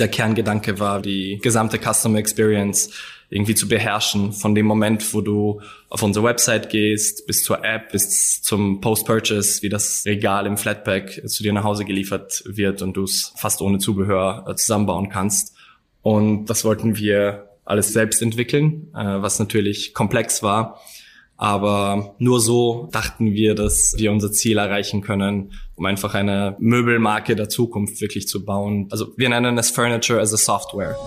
der Kerngedanke war, die gesamte Customer Experience irgendwie zu beherrschen. Von dem Moment, wo du auf unsere Website gehst, bis zur App, bis zum Post-Purchase, wie das Regal im Flatpack zu dir nach Hause geliefert wird und du es fast ohne Zubehör äh, zusammenbauen kannst. Und das wollten wir alles selbst entwickeln, äh, was natürlich komplex war. Aber nur so dachten wir, dass wir unser Ziel erreichen können, um einfach eine Möbelmarke der Zukunft wirklich zu bauen. Also wir nennen es Furniture as a Software.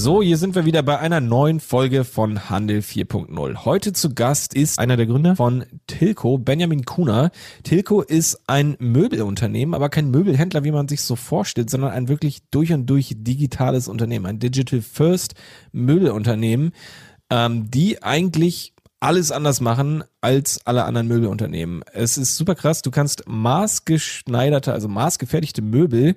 So, hier sind wir wieder bei einer neuen Folge von Handel 4.0. Heute zu Gast ist einer der Gründer von Tilco, Benjamin Kuna. Tilco ist ein Möbelunternehmen, aber kein Möbelhändler, wie man sich so vorstellt, sondern ein wirklich durch und durch digitales Unternehmen, ein Digital First Möbelunternehmen, ähm, die eigentlich alles anders machen als alle anderen Möbelunternehmen. Es ist super krass. Du kannst maßgeschneiderte, also maßgefertigte Möbel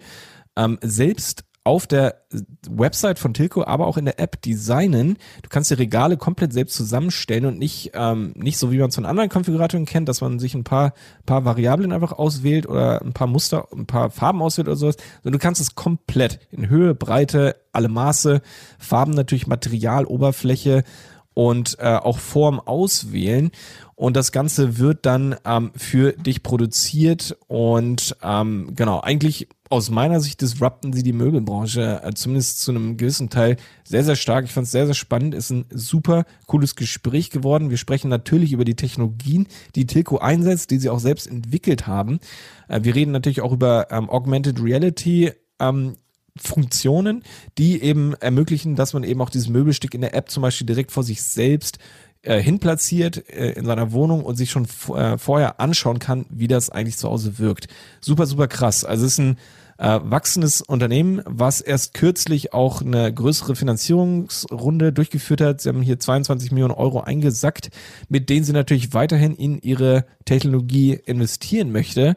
ähm, selbst auf der Website von Tilco, aber auch in der App designen. Du kannst die Regale komplett selbst zusammenstellen und nicht, ähm, nicht so wie man es von anderen Konfiguratoren kennt, dass man sich ein paar, paar Variablen einfach auswählt oder ein paar Muster, ein paar Farben auswählt oder sowas, sondern du kannst es komplett in Höhe, Breite, alle Maße, Farben natürlich, Material, Oberfläche und äh, auch Form auswählen. Und das Ganze wird dann ähm, für dich produziert und ähm, genau, eigentlich aus meiner Sicht disrupten sie die Möbelbranche, äh, zumindest zu einem gewissen Teil, sehr, sehr stark. Ich fand es sehr, sehr spannend. Ist ein super cooles Gespräch geworden. Wir sprechen natürlich über die Technologien, die Tilco einsetzt, die sie auch selbst entwickelt haben. Äh, wir reden natürlich auch über ähm, Augmented Reality. Ähm, Funktionen, die eben ermöglichen, dass man eben auch dieses Möbelstück in der App zum Beispiel direkt vor sich selbst äh, hinplatziert äh, in seiner Wohnung und sich schon äh, vorher anschauen kann, wie das eigentlich zu Hause wirkt. Super, super krass. Also es ist ein äh, wachsendes Unternehmen, was erst kürzlich auch eine größere Finanzierungsrunde durchgeführt hat. Sie haben hier 22 Millionen Euro eingesackt, mit denen sie natürlich weiterhin in ihre Technologie investieren möchte.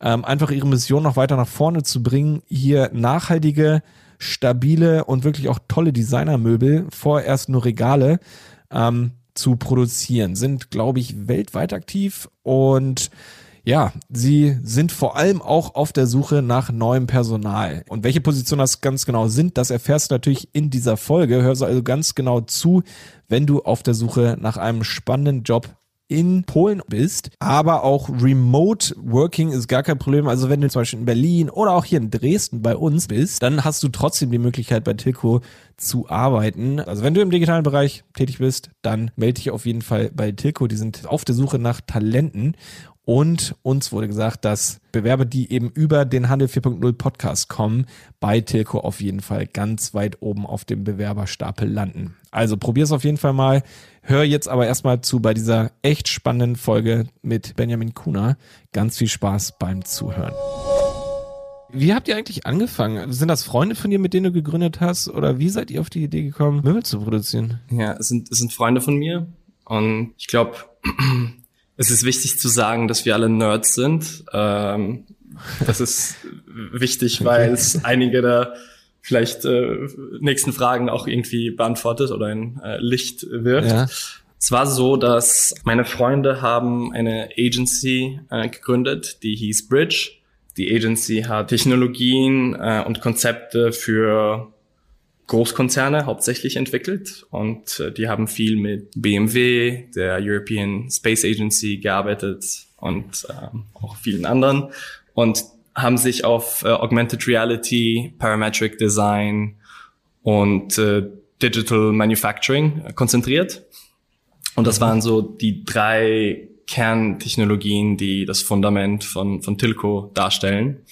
Ähm, einfach ihre Mission noch weiter nach vorne zu bringen, hier nachhaltige, stabile und wirklich auch tolle Designermöbel, vorerst nur Regale, ähm, zu produzieren. Sind, glaube ich, weltweit aktiv und ja, sie sind vor allem auch auf der Suche nach neuem Personal. Und welche Positionen das ganz genau sind, das erfährst du natürlich in dieser Folge. Hörst also ganz genau zu, wenn du auf der Suche nach einem spannenden Job in Polen bist, aber auch Remote Working ist gar kein Problem. Also wenn du zum Beispiel in Berlin oder auch hier in Dresden bei uns bist, dann hast du trotzdem die Möglichkeit bei Tilco zu arbeiten. Also wenn du im digitalen Bereich tätig bist, dann melde dich auf jeden Fall bei Tilco. Die sind auf der Suche nach Talenten und uns wurde gesagt, dass Bewerber, die eben über den Handel 4.0 Podcast kommen, bei Tilco auf jeden Fall ganz weit oben auf dem Bewerberstapel landen. Also probier es auf jeden Fall mal. Hör jetzt aber erstmal zu bei dieser echt spannenden Folge mit Benjamin Kuna. Ganz viel Spaß beim Zuhören. Wie habt ihr eigentlich angefangen? Sind das Freunde von dir, mit denen du gegründet hast? Oder wie seid ihr auf die Idee gekommen, Möbel zu produzieren? Ja, es sind, es sind Freunde von mir. Und ich glaube, es ist wichtig zu sagen, dass wir alle Nerds sind. Ähm, das ist wichtig, weil es einige der vielleicht äh, nächsten Fragen auch irgendwie beantwortet oder ein äh, Licht wirft. Ja. Es war so, dass meine Freunde haben eine Agency äh, gegründet, die hieß Bridge. Die Agency hat Technologien äh, und Konzepte für Großkonzerne hauptsächlich entwickelt und äh, die haben viel mit BMW, der European Space Agency gearbeitet und ähm, auch vielen anderen und haben sich auf äh, Augmented Reality, Parametric Design und äh, Digital Manufacturing konzentriert. Und das waren so die drei Kerntechnologien, die das Fundament von, von Tilco darstellen.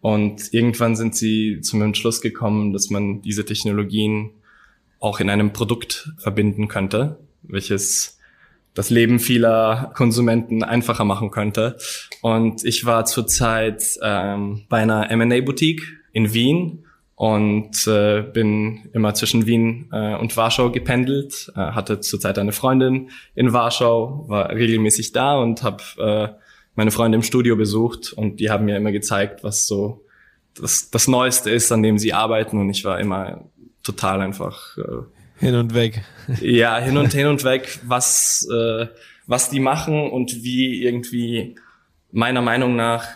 Und irgendwann sind sie zum Entschluss gekommen, dass man diese Technologien auch in einem Produkt verbinden könnte, welches das Leben vieler Konsumenten einfacher machen könnte. Und ich war zurzeit ähm, bei einer M&A-Boutique in Wien und äh, bin immer zwischen Wien äh, und Warschau gependelt, äh, hatte zurzeit eine Freundin in Warschau, war regelmäßig da und habe äh, meine Freunde im Studio besucht und die haben mir immer gezeigt, was so das, das Neueste ist, an dem sie arbeiten und ich war immer total einfach äh, Hin und weg. Ja, hin und hin und weg, was, äh, was die machen und wie irgendwie meiner Meinung nach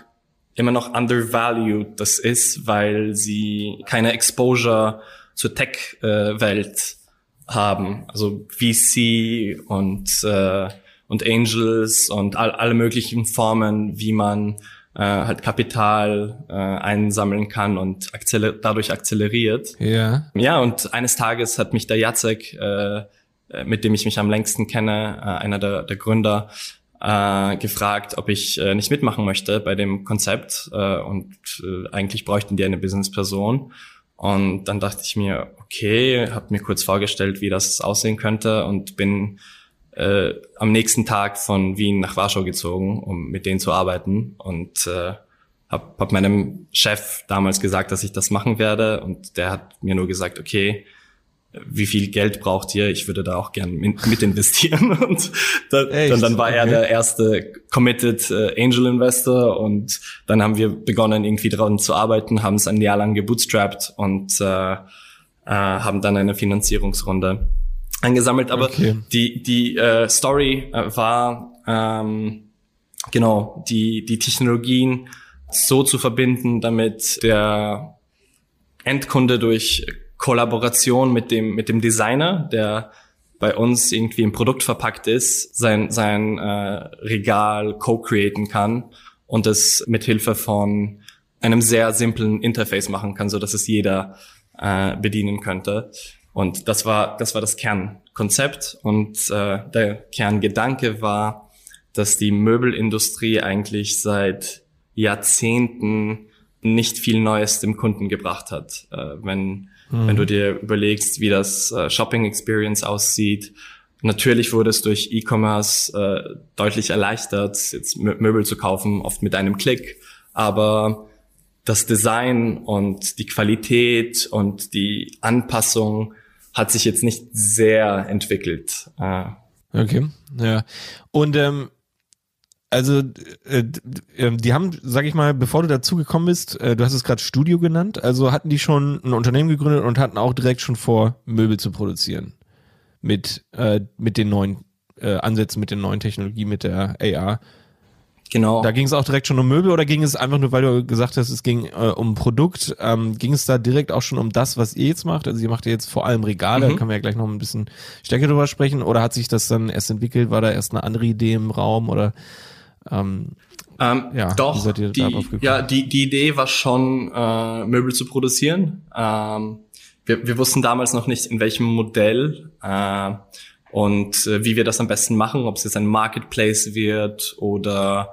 immer noch undervalued das ist, weil sie keine Exposure zur Tech-Welt haben. Also VC und, äh, und Angels und all, alle möglichen Formen, wie man äh, halt Kapital äh, einsammeln kann und akzeler dadurch akzeleriert. Ja. Ja, und eines Tages hat mich der Jacek, äh, mit dem ich mich am längsten kenne, äh, einer der, der Gründer, äh, gefragt, ob ich äh, nicht mitmachen möchte bei dem Konzept. Äh, und äh, eigentlich bräuchten die eine Businessperson. Und dann dachte ich mir, okay, habe mir kurz vorgestellt, wie das aussehen könnte und bin äh, am nächsten Tag von Wien nach Warschau gezogen, um mit denen zu arbeiten. Und äh, habe hab meinem Chef damals gesagt, dass ich das machen werde. Und der hat mir nur gesagt, okay, wie viel Geld braucht ihr? Ich würde da auch gern mit, investieren. Und da, dann, dann war er der erste committed äh, Angel Investor. Und dann haben wir begonnen, irgendwie dran zu arbeiten, haben es ein Jahr lang gebootstrapped und äh, äh, haben dann eine Finanzierungsrunde eingesammelt. Aber okay. die, die äh, Story äh, war ähm, genau die, die Technologien so zu verbinden, damit der Endkunde durch Kollaboration mit dem, mit dem Designer, der bei uns irgendwie im Produkt verpackt ist, sein, sein äh, Regal co-createn kann und es mit Hilfe von einem sehr simplen Interface machen kann, so dass es jeder äh, bedienen könnte. Und das war, das war das Kernkonzept. Und äh, der Kerngedanke war, dass die Möbelindustrie eigentlich seit Jahrzehnten nicht viel Neues dem Kunden gebracht hat. Äh, wenn, mhm. wenn du dir überlegst, wie das äh, Shopping Experience aussieht, Natürlich wurde es durch E-Commerce äh, deutlich erleichtert, jetzt Möbel zu kaufen, oft mit einem Klick. Aber das Design und die Qualität und die Anpassung hat sich jetzt nicht sehr entwickelt. Ah. Okay, ja. Und ähm, also äh, äh, die haben, sag ich mal, bevor du dazu gekommen bist, äh, du hast es gerade Studio genannt, also hatten die schon ein Unternehmen gegründet und hatten auch direkt schon vor, Möbel zu produzieren mit äh, mit den neuen äh, Ansätzen, mit den neuen Technologien, mit der AR. Genau. Da ging es auch direkt schon um Möbel oder ging es einfach nur, weil du gesagt hast, es ging äh, um Produkt, ähm, ging es da direkt auch schon um das, was ihr jetzt macht? Also ihr macht ja jetzt vor allem Regale, mhm. da können wir ja gleich noch ein bisschen stärker drüber sprechen. Oder hat sich das dann erst entwickelt? War da erst eine andere Idee im Raum oder ähm, ähm, ja, doch, die, ja, die, die Idee war schon, äh, Möbel zu produzieren. Ähm, wir, wir wussten damals noch nicht, in welchem Modell äh, und äh, wie wir das am besten machen, ob es jetzt ein Marketplace wird oder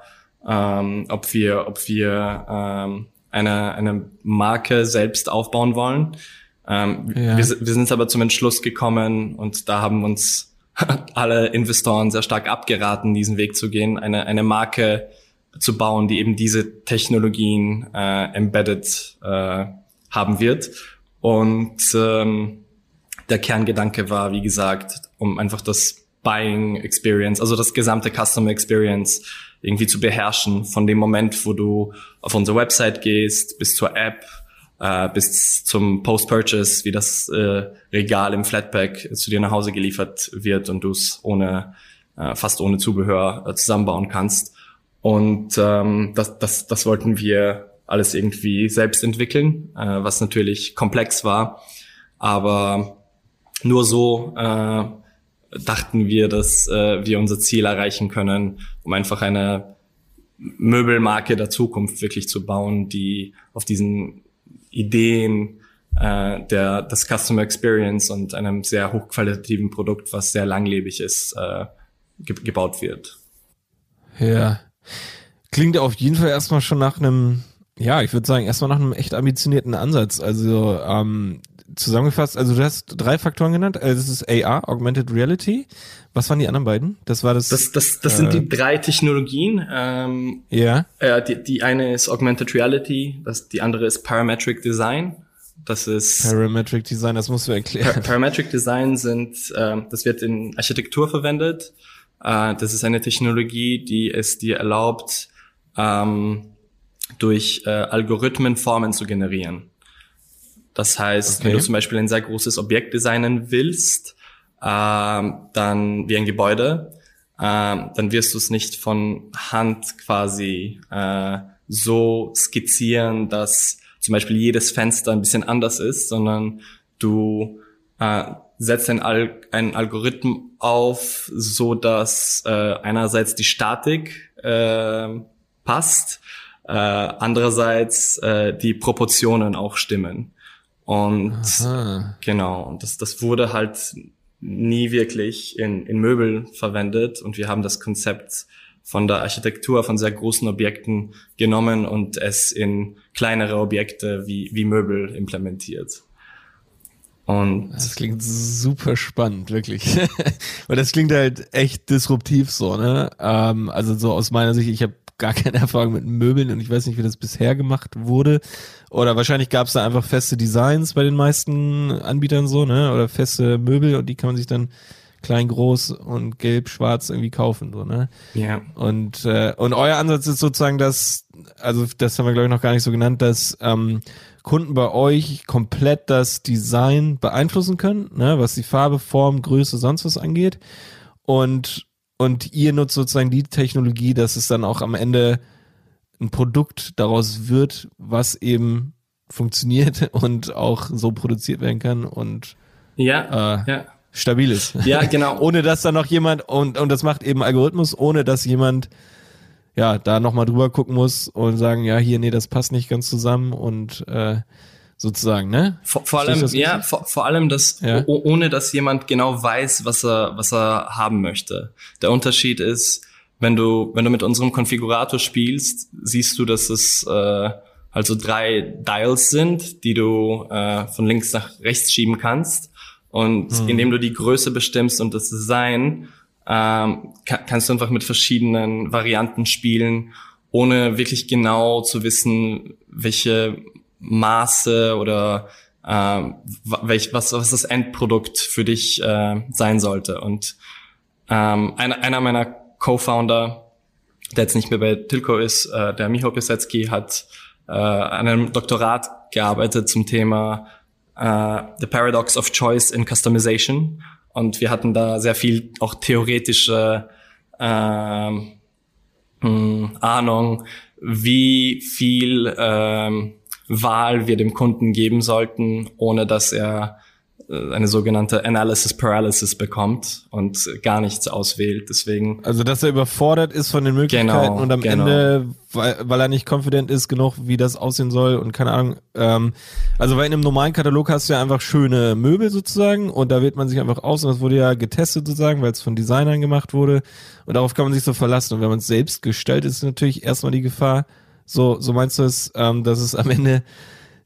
ähm, ob wir, ob wir ähm, eine, eine Marke selbst aufbauen wollen. Ähm, ja. wir, wir sind aber zum Entschluss gekommen und da haben uns alle Investoren sehr stark abgeraten, diesen Weg zu gehen, eine, eine Marke zu bauen, die eben diese Technologien äh, embedded äh, haben wird. Und ähm, der Kerngedanke war, wie gesagt, um einfach das Buying Experience, also das gesamte Customer Experience irgendwie zu beherrschen, von dem Moment, wo du auf unsere Website gehst, bis zur App, äh, bis zum Post-Purchase, wie das äh, Regal im Flatpack zu dir nach Hause geliefert wird und du es ohne, äh, fast ohne Zubehör äh, zusammenbauen kannst. Und ähm, das, das, das wollten wir alles irgendwie selbst entwickeln, äh, was natürlich komplex war. Aber nur so äh, dachten wir, dass äh, wir unser Ziel erreichen können, um einfach eine Möbelmarke der Zukunft wirklich zu bauen, die auf diesen Ideen äh, der das Customer Experience und einem sehr hochqualitativen Produkt, was sehr langlebig ist, äh, ge gebaut wird. Ja. Klingt auf jeden Fall erstmal schon nach einem, ja, ich würde sagen, erstmal nach einem echt ambitionierten Ansatz. Also ähm, zusammengefasst, also du hast drei Faktoren genannt. Also das ist AR, Augmented Reality. Was waren die anderen beiden? Das war das. Das, das, das äh, sind die drei Technologien. Ähm, ja. Äh, die, die eine ist Augmented Reality, das, die andere ist Parametric Design. Das ist Parametric Design, das musst du erklären. Par Parametric Design sind, äh, das wird in Architektur verwendet. Äh, das ist eine Technologie, die es dir erlaubt, ähm, durch äh, Algorithmen Formen zu generieren Das heißt, okay. wenn du zum Beispiel ein sehr großes Objekt designen willst, äh, dann wie ein Gebäude, äh, dann wirst du es nicht von Hand quasi äh, so skizzieren, dass zum Beispiel jedes Fenster ein bisschen anders ist, sondern du äh, setzt ein, Al ein Algorithmus auf, so dass äh, einerseits die Statik äh, passt, äh, andererseits äh, die Proportionen auch stimmen. Und Aha. genau, und das, das wurde halt nie wirklich in, in Möbel verwendet und wir haben das Konzept von der Architektur von sehr großen Objekten genommen und es in kleinere Objekte wie, wie Möbel implementiert. Und das klingt super spannend, wirklich. Weil das klingt halt echt disruptiv so, ne? Ähm, also so aus meiner Sicht, ich habe gar keine Erfahrung mit Möbeln und ich weiß nicht, wie das bisher gemacht wurde. Oder wahrscheinlich gab es da einfach feste Designs bei den meisten Anbietern so, ne? Oder feste Möbel und die kann man sich dann klein, groß und gelb, schwarz irgendwie kaufen, so, ne? Ja. Und, äh, und euer Ansatz ist sozusagen, dass, also das haben wir glaube ich noch gar nicht so genannt, dass ähm, Kunden bei euch komplett das Design beeinflussen können, ne? was die Farbe, Form, Größe, sonst was angeht. Und und ihr nutzt sozusagen die Technologie, dass es dann auch am Ende ein Produkt daraus wird, was eben funktioniert und auch so produziert werden kann und ja, äh, ja. stabil ist. Ja, genau. ohne dass dann noch jemand, und, und das macht eben Algorithmus, ohne dass jemand ja da nochmal drüber gucken muss und sagen, ja, hier, nee, das passt nicht ganz zusammen und äh, sozusagen, ne? Vor, vor allem, ja, vor, vor allem, dass ja. ohne dass jemand genau weiß, was er, was er haben möchte. Der Unterschied ist, wenn du, wenn du mit unserem Konfigurator spielst, siehst du, dass es äh, also drei Dials sind, die du äh, von links nach rechts schieben kannst. Und hm. indem du die Größe bestimmst und das Design, ähm, kann, kannst du einfach mit verschiedenen Varianten spielen, ohne wirklich genau zu wissen, welche Maße oder äh, welch, was, was das Endprodukt für dich äh, sein sollte. Und ähm, einer, einer meiner Co-Founder, der jetzt nicht mehr bei Tilco ist, äh, der Miho Piasecki, hat äh, an einem Doktorat gearbeitet zum Thema äh, The Paradox of Choice in Customization. Und wir hatten da sehr viel auch theoretische äh, mh, Ahnung, wie viel ähm, Wahl wir dem Kunden geben sollten, ohne dass er äh, eine sogenannte Analysis Paralysis bekommt und gar nichts auswählt. Deswegen. Also dass er überfordert ist von den Möglichkeiten genau, und am genau. Ende, weil, weil er nicht confident ist genug, wie das aussehen soll und keine Ahnung. Ähm, also weil in einem normalen Katalog hast du ja einfach schöne Möbel sozusagen und da wählt man sich einfach aus und das wurde ja getestet sozusagen, weil es von Designern gemacht wurde und darauf kann man sich so verlassen. Und wenn man es selbst gestaltet, ist natürlich erstmal die Gefahr, so, so meinst du es, ähm, dass es am Ende äh,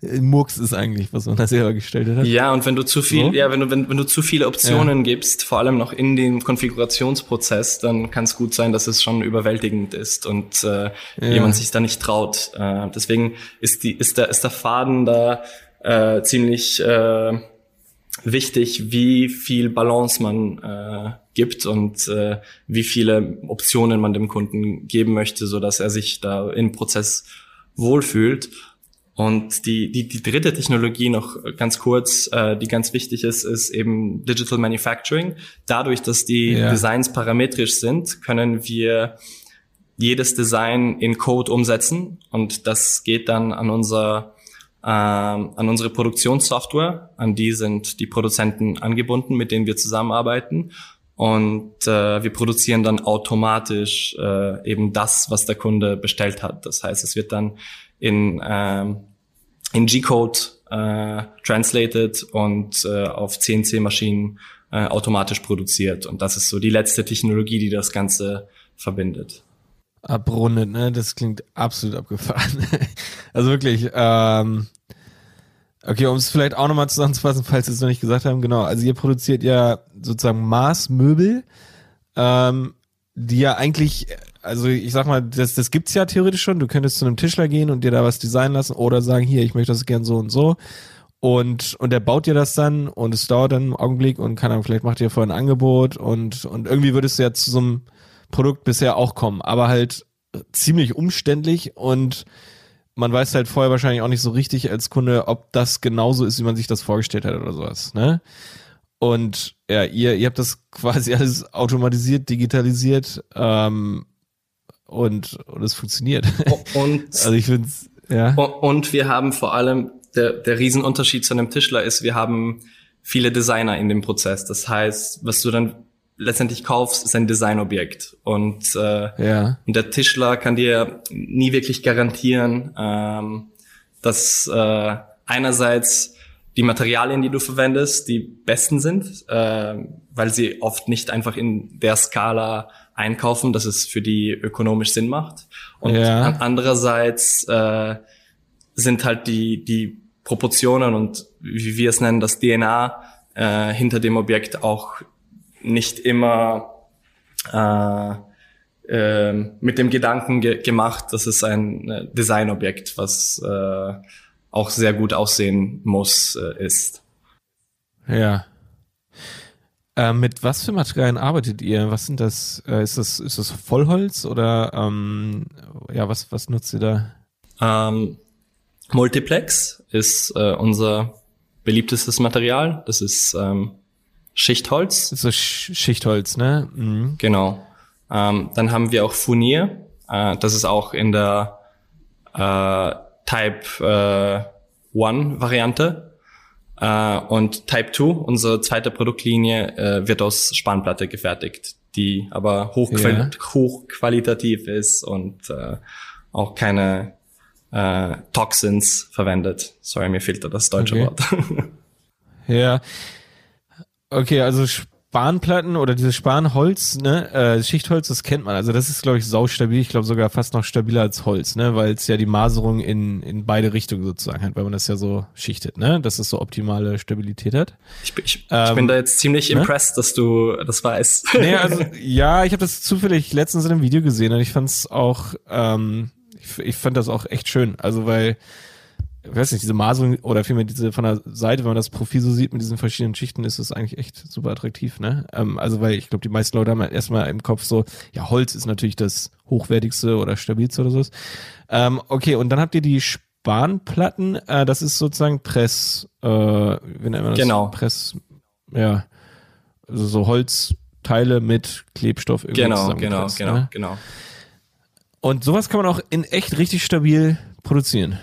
Murks ist eigentlich, was man da selber gestellt hat. Ja, und wenn du zu viel, so? ja, wenn du, wenn, wenn du zu viele Optionen ja. gibst, vor allem noch in dem Konfigurationsprozess, dann kann es gut sein, dass es schon überwältigend ist und äh, ja. jemand sich da nicht traut. Äh, deswegen ist die, ist der, ist der Faden da äh, ziemlich äh, wichtig, wie viel Balance man äh, gibt und äh, wie viele Optionen man dem Kunden geben möchte, so dass er sich da im Prozess wohlfühlt. Und die, die, die dritte Technologie noch ganz kurz, äh, die ganz wichtig ist, ist eben Digital Manufacturing. Dadurch, dass die ja. Designs parametrisch sind, können wir jedes Design in Code umsetzen und das geht dann an unser ähm, an unsere Produktionssoftware, an die sind die Produzenten angebunden, mit denen wir zusammenarbeiten. Und äh, wir produzieren dann automatisch äh, eben das, was der Kunde bestellt hat. Das heißt, es wird dann in, ähm, in G-Code äh, translated und äh, auf CNC-Maschinen äh, automatisch produziert. Und das ist so die letzte Technologie, die das Ganze verbindet abrundet, ne? Das klingt absolut abgefahren. also wirklich, ähm, okay, um es vielleicht auch nochmal zusammenzufassen, falls wir es noch nicht gesagt haben, genau, also ihr produziert ja sozusagen Maßmöbel, ähm, die ja eigentlich, also ich sag mal, das, das gibt's ja theoretisch schon, du könntest zu einem Tischler gehen und dir da was designen lassen oder sagen, hier, ich möchte das gern so und so. Und, und der baut dir das dann und es dauert dann einen Augenblick und kann dann, vielleicht macht dir vorher ein Angebot und, und irgendwie würdest du ja zu so einem Produkt bisher auch kommen, aber halt ziemlich umständlich und man weiß halt vorher wahrscheinlich auch nicht so richtig als Kunde, ob das genauso ist, wie man sich das vorgestellt hat oder sowas, ne? Und ja, ihr, ihr habt das quasi alles automatisiert, digitalisiert ähm, und, und es funktioniert. Und, also ich finde ja. Und wir haben vor allem, der, der Riesenunterschied zu einem Tischler ist, wir haben viele Designer in dem Prozess. Das heißt, was du dann letztendlich kaufst, ist ein Designobjekt. Und, äh, ja. und der Tischler kann dir nie wirklich garantieren, ähm, dass äh, einerseits die Materialien, die du verwendest, die besten sind, äh, weil sie oft nicht einfach in der Skala einkaufen, dass es für die ökonomisch Sinn macht. Und ja. andererseits äh, sind halt die, die Proportionen und wie wir es nennen, das DNA äh, hinter dem Objekt auch nicht immer äh, äh, mit dem Gedanken ge gemacht, dass es ein äh, Designobjekt, was äh, auch sehr gut aussehen muss, äh, ist. Ja. Äh, mit was für Materialien arbeitet ihr? Was sind das? Äh, ist das ist das Vollholz oder ähm, ja was was nutzt ihr da? Ähm, Multiplex ist äh, unser beliebtestes Material. Das ist ähm, Schichtholz. So Sch Schichtholz, ne? Mhm. Genau. Ähm, dann haben wir auch Furnier. Äh, das ist auch in der äh, Type äh, 1 Variante. Äh, und Type 2, unsere zweite Produktlinie, äh, wird aus Spanplatte gefertigt, die aber hochquali ja. hochqualitativ ist und äh, auch keine äh, Toxins verwendet. Sorry, mir fehlt da das deutsche okay. Wort. ja. Okay, also Spanplatten oder dieses Spanholz, ne, äh, Schichtholz, das kennt man. Also das ist, glaube ich, saustabil. Ich glaube sogar fast noch stabiler als Holz, ne, weil es ja die Maserung in, in beide Richtungen sozusagen hat, weil man das ja so schichtet, ne, dass es so optimale Stabilität hat. Ich, ich, ähm, ich bin da jetzt ziemlich ne? impressed, dass du das weißt. Nee, also ja, ich habe das zufällig letztens in einem Video gesehen und ich fand es auch, ähm, ich, ich fand das auch echt schön. Also weil ich weiß nicht, diese Maserung oder vielmehr diese von der Seite, wenn man das Profil so sieht mit diesen verschiedenen Schichten, ist es eigentlich echt super attraktiv, ne? Ähm, also weil ich glaube, die meisten Leute haben halt erstmal im Kopf so, ja, Holz ist natürlich das hochwertigste oder stabilste oder so. Ähm, okay, und dann habt ihr die Spanplatten, äh, das ist sozusagen Press, äh, wie nennt man das? Genau. Press, ja, also so Holzteile mit Klebstoff irgendwie Genau, genau, genau, ne? genau. Und sowas kann man auch in echt richtig stabil produzieren.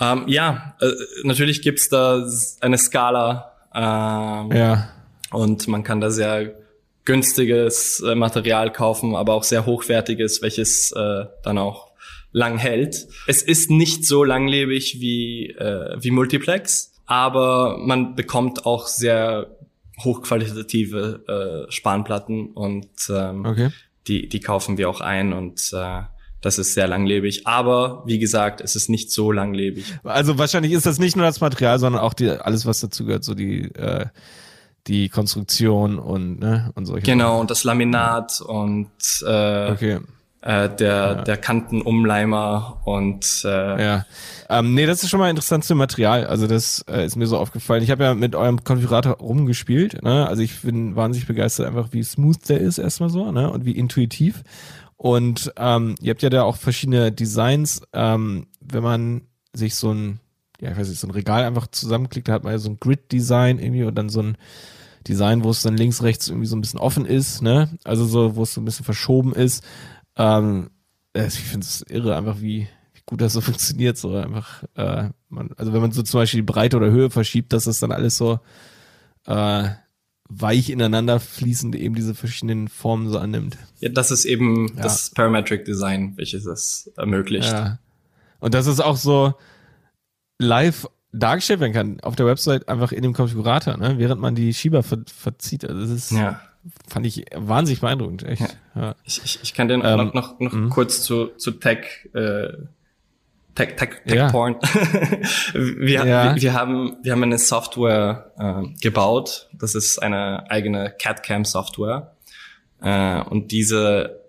Ähm, ja, äh, natürlich gibt's da eine Skala. Ähm, ja. Und man kann da sehr günstiges äh, Material kaufen, aber auch sehr hochwertiges, welches äh, dann auch lang hält. Es ist nicht so langlebig wie, äh, wie Multiplex, aber man bekommt auch sehr hochqualitative äh, Spanplatten und ähm, okay. die, die kaufen wir auch ein und äh, das ist sehr langlebig. Aber wie gesagt, es ist nicht so langlebig. Also wahrscheinlich ist das nicht nur das Material, sondern auch die, alles, was dazu gehört, so die, äh, die Konstruktion und, ne, und solche Genau, Sachen. und das Laminat und äh, okay. äh, der, ja. der Kantenumleimer und äh, ja. Ähm, nee, das ist schon mal interessant zum Material. Also das äh, ist mir so aufgefallen. Ich habe ja mit eurem Konfigurator rumgespielt. Ne? Also ich bin wahnsinnig begeistert, einfach wie smooth der ist erstmal so ne? und wie intuitiv. Und ähm, ihr habt ja da auch verschiedene Designs. Ähm, wenn man sich so ein, ja, ich weiß nicht, so ein Regal einfach zusammenklickt, da hat man ja so ein Grid-Design irgendwie und dann so ein Design, wo es dann links, rechts irgendwie so ein bisschen offen ist, ne? Also so, wo es so ein bisschen verschoben ist. Ähm, ich finde es irre, einfach wie, wie gut das so funktioniert. So einfach, äh, man, also wenn man so zum Beispiel die Breite oder Höhe verschiebt, dass das dann alles so äh, weich ineinander fließend eben diese verschiedenen Formen so annimmt. Ja, das ist eben ja. das Parametric Design, welches es ermöglicht. Ja. Und das ist auch so live dargestellt werden kann auf der Website einfach in dem Konfigurator, ne? während man die Schieber ver verzieht. Also das ist, ja. fand ich wahnsinnig beeindruckend, echt. Ja. Ich, ich, ich kann den ähm, noch, noch, noch mhm. kurz zu, zu Tech äh, Tech, Tech, Tech ja. Porn. wir, ja. wir, wir, haben, wir haben eine Software äh, gebaut. Das ist eine eigene CAD-CAM-Software. Äh, und diese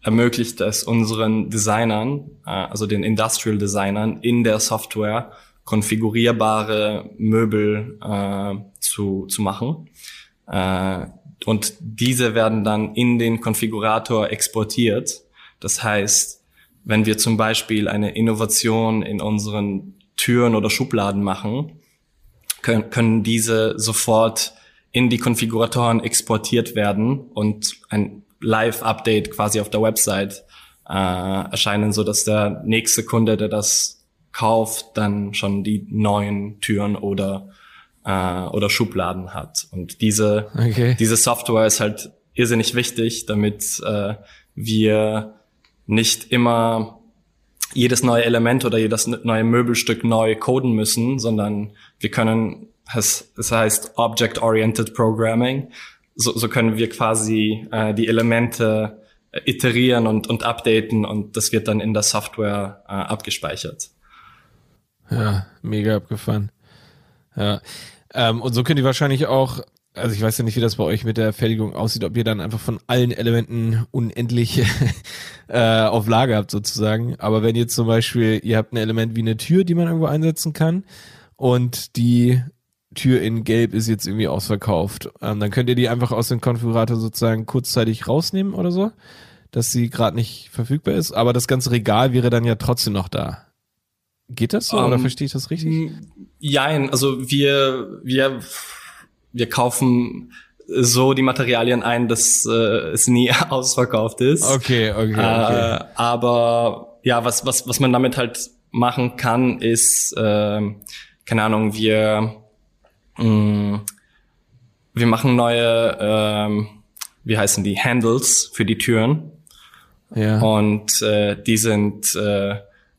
ermöglicht es unseren Designern, äh, also den Industrial Designern, in der Software konfigurierbare Möbel äh, zu, zu machen. Äh, und diese werden dann in den Konfigurator exportiert. Das heißt, wenn wir zum Beispiel eine Innovation in unseren Türen oder Schubladen machen, können, können diese sofort in die Konfiguratoren exportiert werden und ein Live-Update quasi auf der Website äh, erscheinen, so dass der nächste Kunde, der das kauft, dann schon die neuen Türen oder äh, oder Schubladen hat. Und diese okay. diese Software ist halt irrsinnig wichtig, damit äh, wir nicht immer jedes neue Element oder jedes neue Möbelstück neu coden müssen, sondern wir können, es, heißt Object-Oriented Programming, so, so können wir quasi äh, die Elemente äh, iterieren und, und updaten und das wird dann in der Software äh, abgespeichert. Ja, mega abgefahren. Ja. Ähm, und so könnt ihr wahrscheinlich auch also ich weiß ja nicht, wie das bei euch mit der Fertigung aussieht, ob ihr dann einfach von allen Elementen unendlich äh, auf Lager habt sozusagen. Aber wenn jetzt zum Beispiel, ihr habt ein Element wie eine Tür, die man irgendwo einsetzen kann und die Tür in Gelb ist jetzt irgendwie ausverkauft, ähm, dann könnt ihr die einfach aus dem Konfigurator sozusagen kurzzeitig rausnehmen oder so, dass sie gerade nicht verfügbar ist. Aber das ganze Regal wäre dann ja trotzdem noch da. Geht das so um, oder ähm, verstehe ich das richtig? Jein, also wir, wir wir kaufen so die Materialien ein, dass äh, es nie ausverkauft ist. Okay, okay, okay. Äh, aber ja, was, was, was man damit halt machen kann, ist, äh, keine Ahnung, wir, mh, mm, wir machen neue, äh, wie heißen die, Handles für die Türen. Ja. Und äh, die sind äh,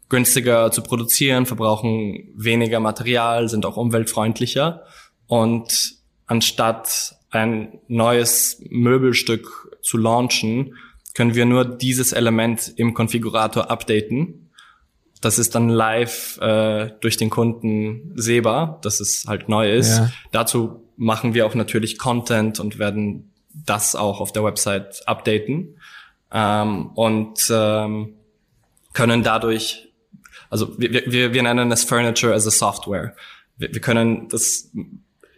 günstiger zu produzieren, verbrauchen weniger Material, sind auch umweltfreundlicher. Und anstatt ein neues Möbelstück zu launchen, können wir nur dieses Element im Konfigurator updaten. Das ist dann live äh, durch den Kunden sehbar, dass es halt neu ist. Ja. Dazu machen wir auch natürlich Content und werden das auch auf der Website updaten ähm, und ähm, können dadurch, also wir, wir, wir nennen es Furniture as a Software. Wir, wir können das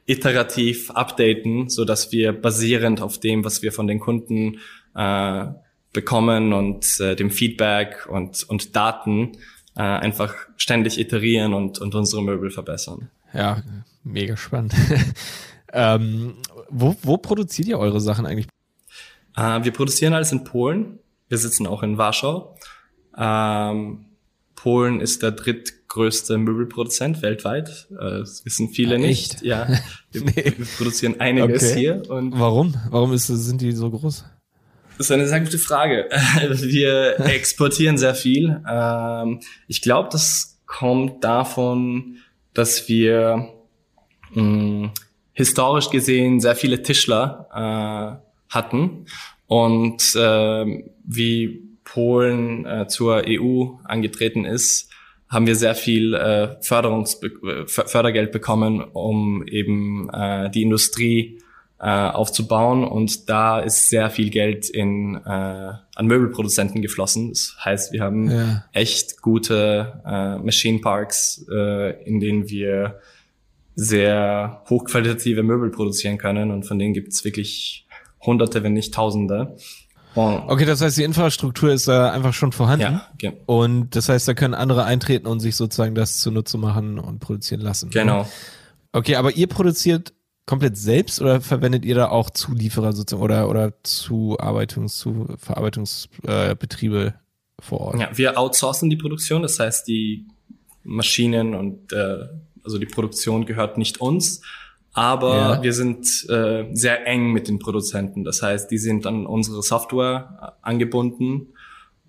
iterativ updaten, so dass wir basierend auf dem, was wir von den Kunden äh, bekommen und äh, dem Feedback und, und Daten äh, einfach ständig iterieren und, und unsere Möbel verbessern. Ja, mega spannend. ähm, wo, wo produziert ihr eure Sachen eigentlich? Äh, wir produzieren alles in Polen. Wir sitzen auch in Warschau. Ähm, Polen ist der drittgrößte Möbelproduzent weltweit. Äh, das wissen viele ja, nicht. Ja, wir, nee. produzieren einiges okay. hier. Und Warum? Warum ist, sind die so groß? Das ist eine sehr gute Frage. Wir exportieren sehr viel. Ähm, ich glaube, das kommt davon, dass wir hm, historisch gesehen sehr viele Tischler äh, hatten und ähm, wie Polen äh, zur EU angetreten ist, haben wir sehr viel äh, Förderungs Fördergeld bekommen, um eben äh, die Industrie äh, aufzubauen. Und da ist sehr viel Geld in, äh, an Möbelproduzenten geflossen. Das heißt, wir haben ja. echt gute äh, Machine Parks, äh, in denen wir sehr hochqualitative Möbel produzieren können. Und von denen gibt es wirklich Hunderte, wenn nicht Tausende. Okay, das heißt, die Infrastruktur ist da einfach schon vorhanden. Ja, okay. Und das heißt, da können andere eintreten und sich sozusagen das zunutze machen und produzieren lassen. Genau. Okay, aber ihr produziert komplett selbst oder verwendet ihr da auch Zulieferer sozusagen oder, oder Zuarbeitungs-, zu Verarbeitungsbetriebe äh, vor Ort? Ja, wir outsourcen die Produktion, das heißt, die Maschinen und äh, also die Produktion gehört nicht uns, aber ja. wir sind äh, sehr eng mit den Produzenten. Das heißt, die sind an unsere Software äh, angebunden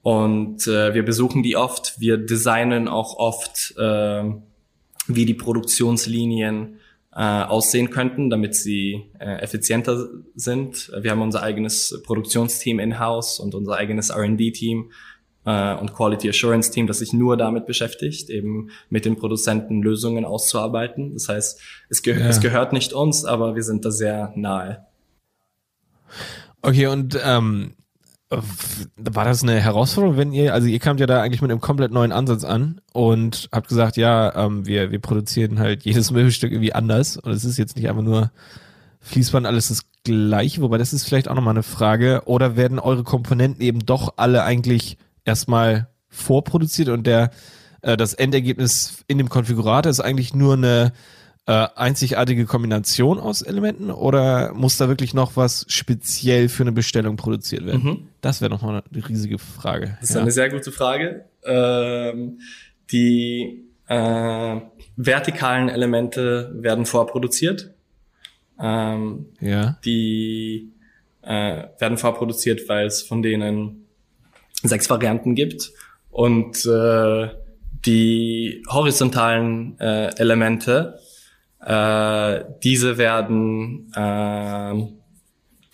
und äh, wir besuchen die oft. Wir designen auch oft, äh, wie die Produktionslinien äh, aussehen könnten, damit sie äh, effizienter sind. Wir haben unser eigenes Produktionsteam in-house und unser eigenes R&D-Team, äh, und Quality Assurance Team, das sich nur damit beschäftigt, eben mit den Produzenten Lösungen auszuarbeiten. Das heißt, es, ge ja. es gehört nicht uns, aber wir sind da sehr nahe. Okay, und ähm, war das eine Herausforderung, wenn ihr, also ihr kamt ja da eigentlich mit einem komplett neuen Ansatz an und habt gesagt, ja, ähm, wir, wir produzieren halt jedes Möbelstück irgendwie anders und es ist jetzt nicht einfach nur Fließband alles das gleiche, wobei das ist vielleicht auch nochmal eine Frage, oder werden eure Komponenten eben doch alle eigentlich erstmal vorproduziert und der äh, das Endergebnis in dem Konfigurator ist eigentlich nur eine äh, einzigartige Kombination aus Elementen oder muss da wirklich noch was speziell für eine Bestellung produziert werden? Mhm. Das wäre nochmal eine riesige Frage. Das ist ja. eine sehr gute Frage. Ähm, die äh, vertikalen Elemente werden vorproduziert. Ähm, ja. Die äh, werden vorproduziert, weil es von denen sechs Varianten gibt und äh, die horizontalen äh, Elemente äh, diese werden äh,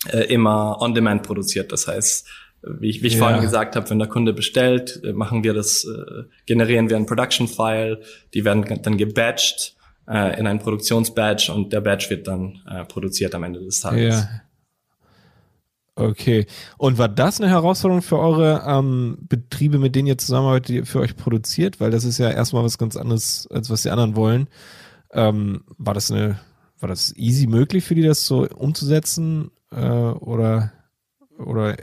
äh, immer on demand produziert. Das heißt, wie ich, wie ich ja. vorhin gesagt habe, wenn der Kunde bestellt, äh, machen wir das, äh, generieren wir ein Production-File, die werden dann gebatcht äh, in ein Produktionsbatch und der Batch wird dann äh, produziert am Ende des Tages. Ja. Okay. Und war das eine Herausforderung für eure ähm, Betriebe, mit denen ihr zusammenarbeitet, die ihr für euch produziert? Weil das ist ja erstmal was ganz anderes, als was die anderen wollen. Ähm, war das eine, war das easy möglich für die, das so umzusetzen äh, oder oder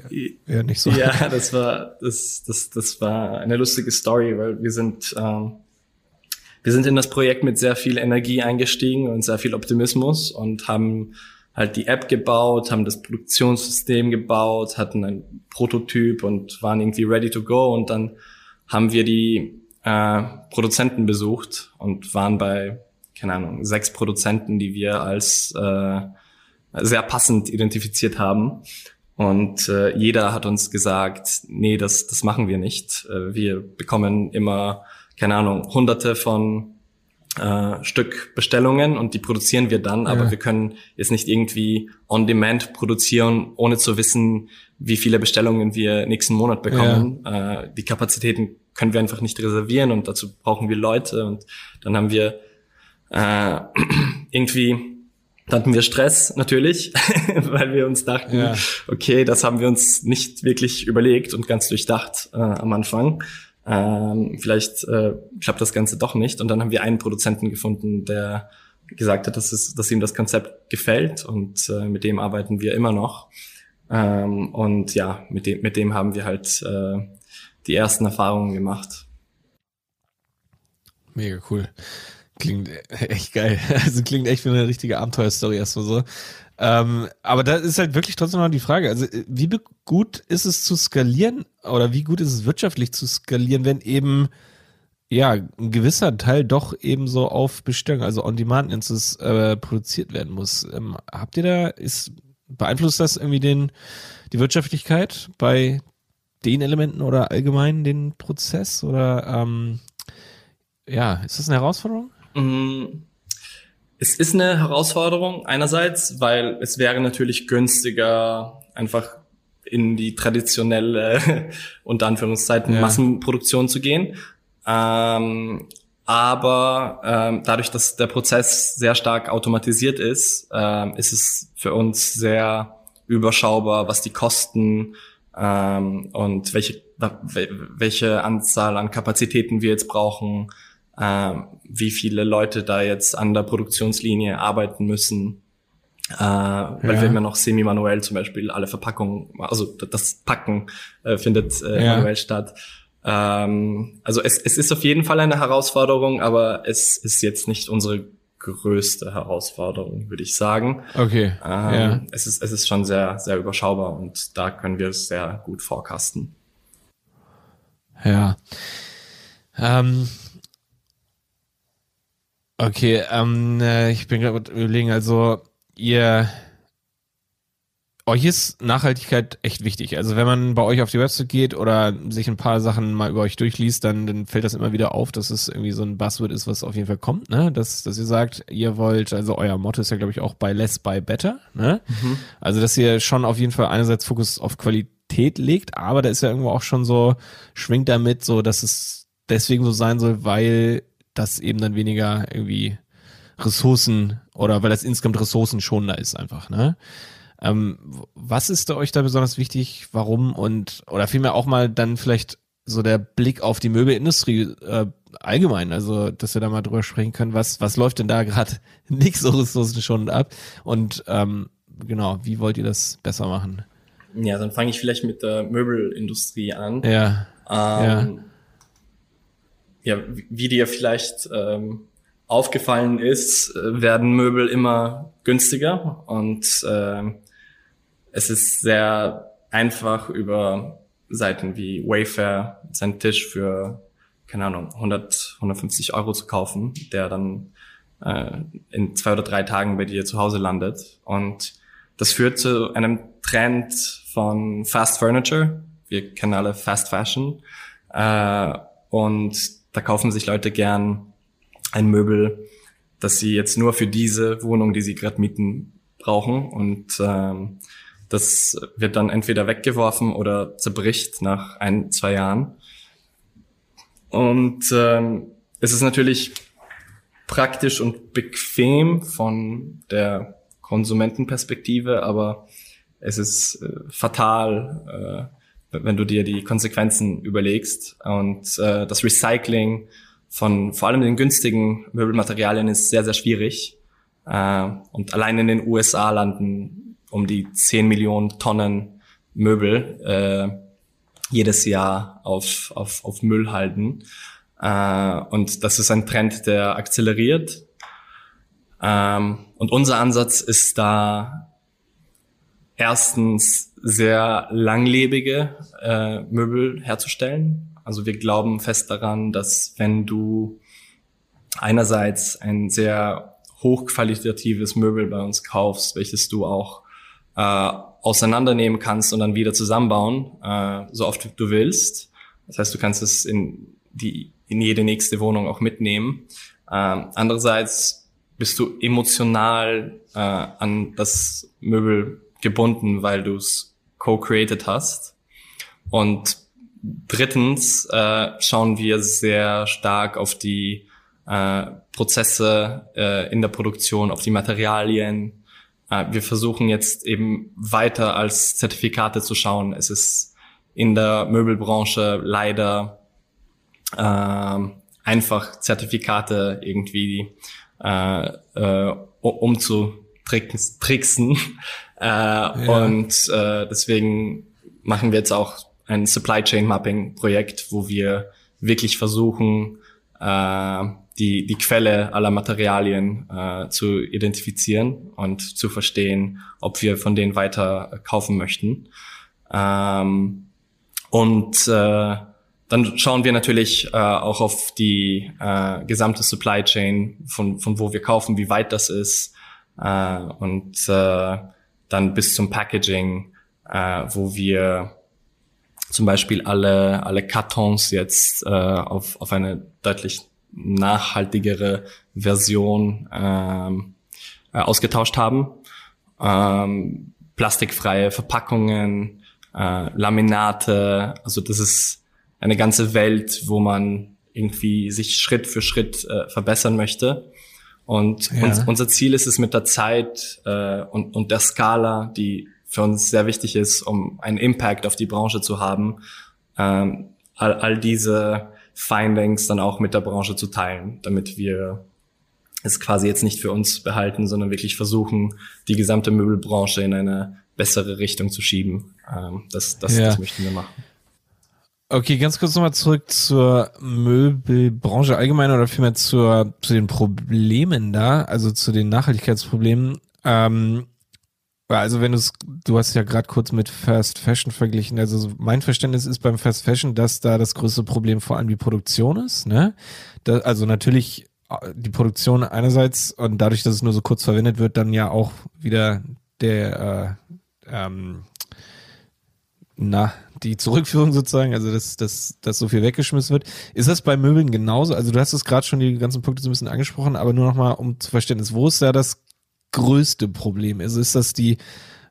eher nicht so? Ja, das war das das das war eine lustige Story, weil wir sind ähm, wir sind in das Projekt mit sehr viel Energie eingestiegen und sehr viel Optimismus und haben halt die App gebaut, haben das Produktionssystem gebaut, hatten ein Prototyp und waren irgendwie ready to go und dann haben wir die äh, Produzenten besucht und waren bei keine Ahnung, sechs Produzenten, die wir als äh, sehr passend identifiziert haben. Und äh, jeder hat uns gesagt, nee, das, das machen wir nicht. Äh, wir bekommen immer, keine Ahnung, hunderte von äh, Stück Bestellungen und die produzieren wir dann, ja. aber wir können jetzt nicht irgendwie on demand produzieren, ohne zu wissen, wie viele Bestellungen wir nächsten Monat bekommen. Ja. Äh, die Kapazitäten können wir einfach nicht reservieren und dazu brauchen wir Leute und dann haben wir äh, irgendwie hatten wir Stress natürlich, weil wir uns dachten, ja. okay, das haben wir uns nicht wirklich überlegt und ganz durchdacht äh, am Anfang. Ähm, vielleicht äh, klappt das Ganze doch nicht. Und dann haben wir einen Produzenten gefunden, der gesagt hat, dass, es, dass ihm das Konzept gefällt und äh, mit dem arbeiten wir immer noch. Ähm, und ja, mit dem, mit dem haben wir halt äh, die ersten Erfahrungen gemacht. Mega cool. Klingt echt geil. Also klingt echt wie eine richtige Abenteuerstory erstmal so. Ähm, aber da ist halt wirklich trotzdem noch die Frage. Also, wie gut ist es zu skalieren oder wie gut ist es wirtschaftlich zu skalieren, wenn eben ja ein gewisser Teil doch eben so auf Bestellung, also on demand es äh, produziert werden muss. Ähm, habt ihr da, ist, beeinflusst das irgendwie den, die Wirtschaftlichkeit bei den Elementen oder allgemein den Prozess oder ähm, ja, ist das eine Herausforderung? Mm, es ist eine Herausforderung einerseits, weil es wäre natürlich günstiger, einfach in die traditionelle, unter Anführungszeiten, ja. Massenproduktion zu gehen. Ähm, aber ähm, dadurch, dass der Prozess sehr stark automatisiert ist, ähm, ist es für uns sehr überschaubar, was die Kosten ähm, und welche, welche Anzahl an Kapazitäten wir jetzt brauchen äh, wie viele Leute da jetzt an der Produktionslinie arbeiten müssen. Äh, weil ja. wir immer noch semi-manuell zum Beispiel alle Verpackungen, also das Packen äh, findet äh, ja. manuell statt. Ähm, also es, es ist auf jeden Fall eine Herausforderung, aber es ist jetzt nicht unsere größte Herausforderung, würde ich sagen. Okay. Ähm, ja. Es ist es ist schon sehr sehr überschaubar und da können wir es sehr gut forecasten. Ja. Ähm, Okay, ähm, äh, ich bin gerade überlegen, also ihr euch ist Nachhaltigkeit echt wichtig. Also wenn man bei euch auf die Website geht oder sich ein paar Sachen mal über euch durchliest, dann, dann fällt das immer wieder auf, dass es irgendwie so ein Buzzword ist, was auf jeden Fall kommt, ne? Dass, dass ihr sagt, ihr wollt, also euer Motto ist ja, glaube ich, auch bei less, by better, ne? Mhm. Also dass ihr schon auf jeden Fall einerseits Fokus auf Qualität legt, aber da ist ja irgendwo auch schon so, schwingt damit so, dass es deswegen so sein soll, weil das eben dann weniger irgendwie Ressourcen oder weil das insgesamt ressourcenschonender ist einfach, ne? Ähm, was ist da euch da besonders wichtig? Warum? Und oder vielmehr auch mal dann vielleicht so der Blick auf die Möbelindustrie äh, allgemein, also dass wir da mal drüber sprechen können, was was läuft denn da gerade nicht so ressourcenschonend ab und ähm, genau, wie wollt ihr das besser machen? Ja, dann fange ich vielleicht mit der Möbelindustrie an. Ja. Ähm, ja ja, wie dir vielleicht ähm, aufgefallen ist, äh, werden Möbel immer günstiger und äh, es ist sehr einfach über Seiten wie Wayfair seinen Tisch für keine Ahnung 100 150 Euro zu kaufen, der dann äh, in zwei oder drei Tagen bei dir zu Hause landet und das führt zu einem Trend von Fast Furniture. Wir kennen alle Fast Fashion äh, und da kaufen sich Leute gern ein Möbel, das sie jetzt nur für diese Wohnung, die sie gerade mieten, brauchen. Und ähm, das wird dann entweder weggeworfen oder zerbricht nach ein, zwei Jahren. Und ähm, es ist natürlich praktisch und bequem von der Konsumentenperspektive, aber es ist äh, fatal, äh, wenn du dir die Konsequenzen überlegst. Und äh, das Recycling von vor allem den günstigen Möbelmaterialien ist sehr, sehr schwierig. Äh, und allein in den USA landen um die 10 Millionen Tonnen Möbel äh, jedes Jahr auf, auf, auf Müllhalden. Äh, und das ist ein Trend, der akzeleriert. Ähm, und unser Ansatz ist da erstens sehr langlebige äh, Möbel herzustellen. Also wir glauben fest daran, dass wenn du einerseits ein sehr hochqualitatives Möbel bei uns kaufst, welches du auch äh, auseinandernehmen kannst und dann wieder zusammenbauen, äh, so oft du willst. Das heißt, du kannst es in die in jede nächste Wohnung auch mitnehmen. Äh, andererseits bist du emotional äh, an das Möbel gebunden, weil du es co-created hast. Und drittens äh, schauen wir sehr stark auf die äh, Prozesse äh, in der Produktion, auf die Materialien. Äh, wir versuchen jetzt eben weiter als Zertifikate zu schauen. Es ist in der Möbelbranche leider äh, einfach Zertifikate irgendwie äh, äh, umzutricksen. Äh, ja. Und äh, deswegen machen wir jetzt auch ein Supply Chain Mapping Projekt, wo wir wirklich versuchen, äh, die, die Quelle aller Materialien äh, zu identifizieren und zu verstehen, ob wir von denen weiter kaufen möchten. Ähm, und äh, dann schauen wir natürlich äh, auch auf die äh, gesamte Supply Chain, von, von wo wir kaufen, wie weit das ist äh, und äh, dann bis zum Packaging, äh, wo wir zum Beispiel alle, alle Kartons jetzt äh, auf, auf eine deutlich nachhaltigere Version ähm, äh, ausgetauscht haben. Ähm, plastikfreie Verpackungen, äh, Laminate, also das ist eine ganze Welt, wo man irgendwie sich Schritt für Schritt äh, verbessern möchte. Und ja. uns, unser Ziel ist es mit der Zeit äh, und, und der Skala, die für uns sehr wichtig ist, um einen Impact auf die Branche zu haben, ähm, all, all diese Findings dann auch mit der Branche zu teilen, damit wir es quasi jetzt nicht für uns behalten, sondern wirklich versuchen, die gesamte Möbelbranche in eine bessere Richtung zu schieben. Ähm, das, das, ja. das möchten wir machen. Okay, ganz kurz nochmal zurück zur Möbelbranche allgemein oder vielmehr zur, zu den Problemen da, also zu den Nachhaltigkeitsproblemen. Ähm, also wenn du es, du hast ja gerade kurz mit Fast Fashion verglichen. Also mein Verständnis ist beim Fast Fashion, dass da das größte Problem vor allem die Produktion ist. Ne? Da, also natürlich äh, die Produktion einerseits und dadurch, dass es nur so kurz verwendet wird, dann ja auch wieder der äh, ähm, na, die Zurückführung sozusagen, also dass, dass, dass so viel weggeschmissen wird. Ist das bei Möbeln genauso? Also du hast es gerade schon die ganzen Punkte so ein bisschen angesprochen, aber nur nochmal um zu verstehen, wo ist da das größte Problem ist? Ist das die,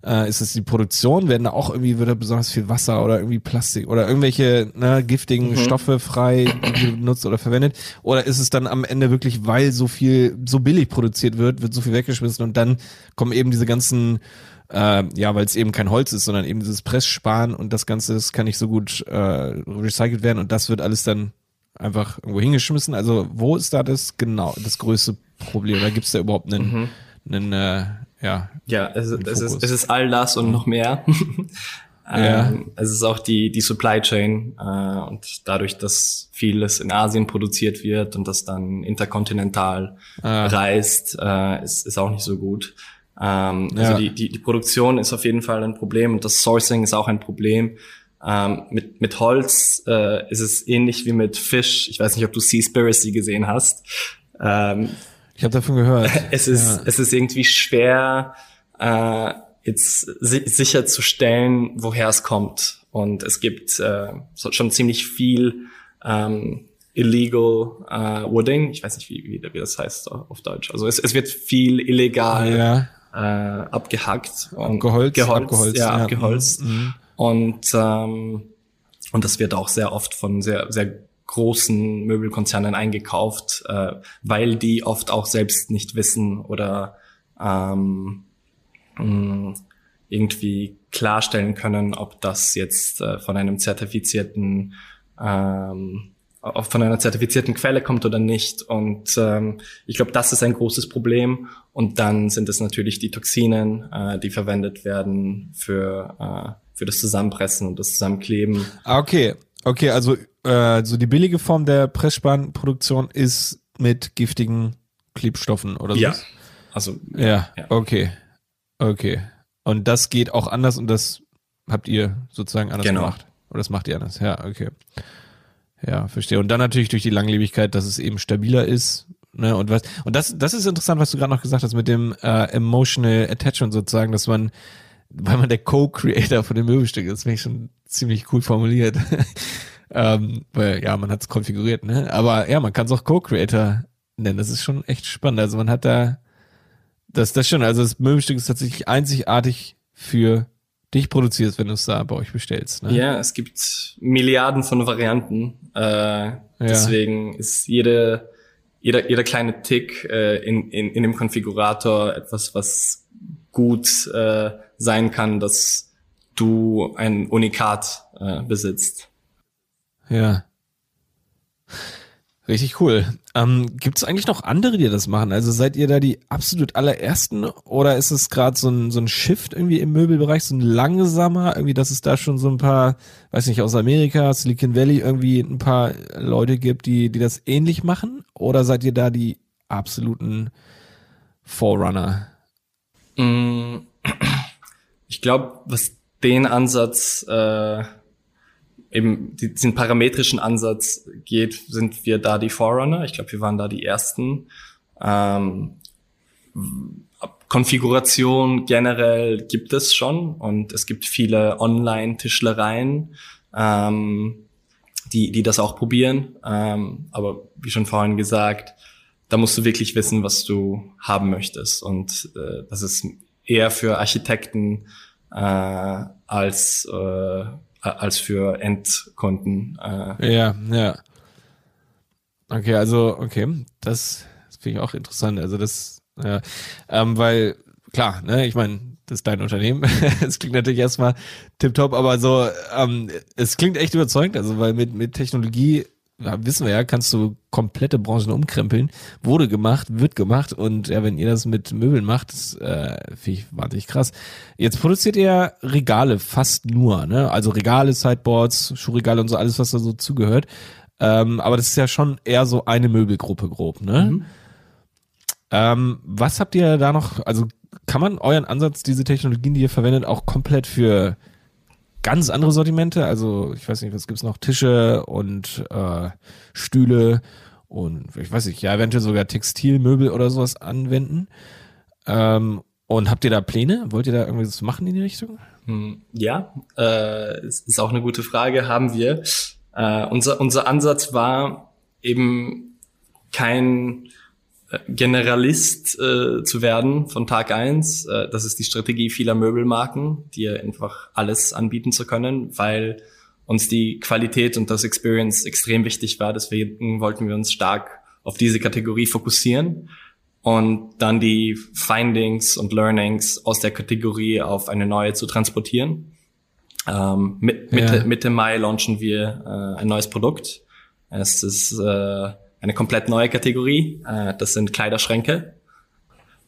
äh, ist das die Produktion? Werden da auch irgendwie, wird da besonders viel Wasser oder irgendwie Plastik oder irgendwelche ne, giftigen mhm. Stoffe frei benutzt oder verwendet? Oder ist es dann am Ende wirklich, weil so viel, so billig produziert wird, wird so viel weggeschmissen und dann kommen eben diese ganzen äh, ja, weil es eben kein Holz ist, sondern eben dieses Presssparen und das Ganze, das kann nicht so gut äh, recycelt werden und das wird alles dann einfach irgendwo hingeschmissen. Also wo ist da das genau das größte Problem? Oder gibt es da überhaupt einen, mhm einen, äh, ja. Ja, es, es, ist, es ist all das und noch mehr. Ja. Ähm, es ist auch die, die Supply Chain äh, und dadurch, dass vieles in Asien produziert wird und das dann interkontinental ah. reist, äh, ist, ist auch nicht so gut. Ähm, also ja. Also die, die, die Produktion ist auf jeden Fall ein Problem und das Sourcing ist auch ein Problem. Ähm, mit, mit Holz äh, ist es ähnlich wie mit Fisch. Ich weiß nicht, ob du Seaspiracy gesehen hast. Ähm, ich habe davon gehört. Es ist, ja. es ist irgendwie schwer, äh, jetzt si sicherzustellen, woher es kommt. Und es gibt äh, schon ziemlich viel ähm, illegal äh, wooding. Ich weiß nicht, wie, wie, wie das heißt auf Deutsch. Also es, es wird viel illegal ja. Äh, abgehackt und geholzt, geholzt, abgeholzt, ja, ja. abgeholzt. Mhm. Und ähm, und das wird auch sehr oft von sehr sehr großen Möbelkonzernen eingekauft, äh, weil die oft auch selbst nicht wissen oder ähm, mh, irgendwie klarstellen können, ob das jetzt äh, von einem zertifizierten ähm, von einer zertifizierten Quelle kommt oder nicht. Und ähm, ich glaube, das ist ein großes Problem. Und dann sind es natürlich die Toxinen, äh, die verwendet werden für, äh, für das Zusammenpressen und das Zusammenkleben. Ah, okay. Okay, also äh, so die billige Form der Pressspanproduktion ist mit giftigen Klebstoffen oder so? Ja. Also ja, ja. okay. Okay. Und das geht auch anders und das habt ihr sozusagen anders genau. gemacht. Oder das macht ihr anders. Ja, okay. Ja, verstehe. Und dann natürlich durch die Langlebigkeit, dass es eben stabiler ist. Ne, und was, und das, das ist interessant, was du gerade noch gesagt hast mit dem äh, Emotional Attachment sozusagen, dass man, weil man der Co-Creator von dem Möbelstück ist, finde ich schon ziemlich cool formuliert. ähm, weil, ja, man hat es konfiguriert, ne? Aber ja, man kann es auch Co-Creator nennen. Das ist schon echt spannend. Also man hat da das, das schon. Also das Möbelstück ist tatsächlich einzigartig für dich produzierst, wenn du es da bei euch bestellst. Ne? Ja, es gibt Milliarden von Varianten. Äh, ja. Deswegen ist jede, jeder, jeder kleine Tick äh, in, in, in dem Konfigurator etwas, was gut äh, sein kann, dass du ein Unikat äh, besitzt. Ja. Richtig cool. Ähm, Gibt es eigentlich noch andere, die das machen? Also seid ihr da die absolut allerersten oder ist es gerade so ein, so ein Shift irgendwie im Möbelbereich, so ein langsamer, irgendwie, dass es da schon so ein paar, weiß nicht, aus Amerika, Silicon Valley irgendwie ein paar Leute gibt, die, die das ähnlich machen? Oder seid ihr da die absoluten Forerunner? Mm, ich glaube, was den Ansatz äh eben diesen parametrischen Ansatz geht, sind wir da die Forerunner. Ich glaube, wir waren da die ersten. Ähm, Konfiguration generell gibt es schon und es gibt viele Online-Tischlereien, ähm, die, die das auch probieren. Ähm, aber wie schon vorhin gesagt, da musst du wirklich wissen, was du haben möchtest. Und äh, das ist eher für Architekten äh, als äh, als für Endkunden. Äh. Ja, ja. Okay, also, okay, das, das finde ich auch interessant. Also das, ja, ähm, weil, klar, ne, ich meine, das ist dein Unternehmen. Es klingt natürlich erstmal tipptopp, aber so, ähm, es klingt echt überzeugend, also weil mit, mit Technologie ja, wissen wir ja, kannst du komplette Branchen umkrempeln. Wurde gemacht, wird gemacht und ja, wenn ihr das mit Möbeln macht, das äh, finde ich wahnsinnig krass. Jetzt produziert ihr Regale fast nur, ne? Also Regale, Sideboards, Schuhregale und so alles, was da so zugehört. Ähm, aber das ist ja schon eher so eine Möbelgruppe grob, ne? Mhm. Ähm, was habt ihr da noch, also kann man euren Ansatz, diese Technologien, die ihr verwendet, auch komplett für ganz andere Sortimente. Also ich weiß nicht, was gibt's noch? Tische und äh, Stühle und ich weiß nicht, ja, eventuell sogar Textilmöbel oder sowas anwenden. Ähm, und habt ihr da Pläne? Wollt ihr da irgendwie was machen in die Richtung? Hm, ja, äh, ist auch eine gute Frage. Haben wir. Äh, unser, unser Ansatz war eben kein Generalist äh, zu werden von Tag eins. Äh, das ist die Strategie vieler Möbelmarken, dir einfach alles anbieten zu können, weil uns die Qualität und das Experience extrem wichtig war. Deswegen wollten wir uns stark auf diese Kategorie fokussieren und dann die Findings und Learnings aus der Kategorie auf eine neue zu transportieren. Ähm, mit, Mitte, ja. Mitte Mai launchen wir äh, ein neues Produkt. Es ist äh, eine komplett neue Kategorie. Äh, das sind Kleiderschränke.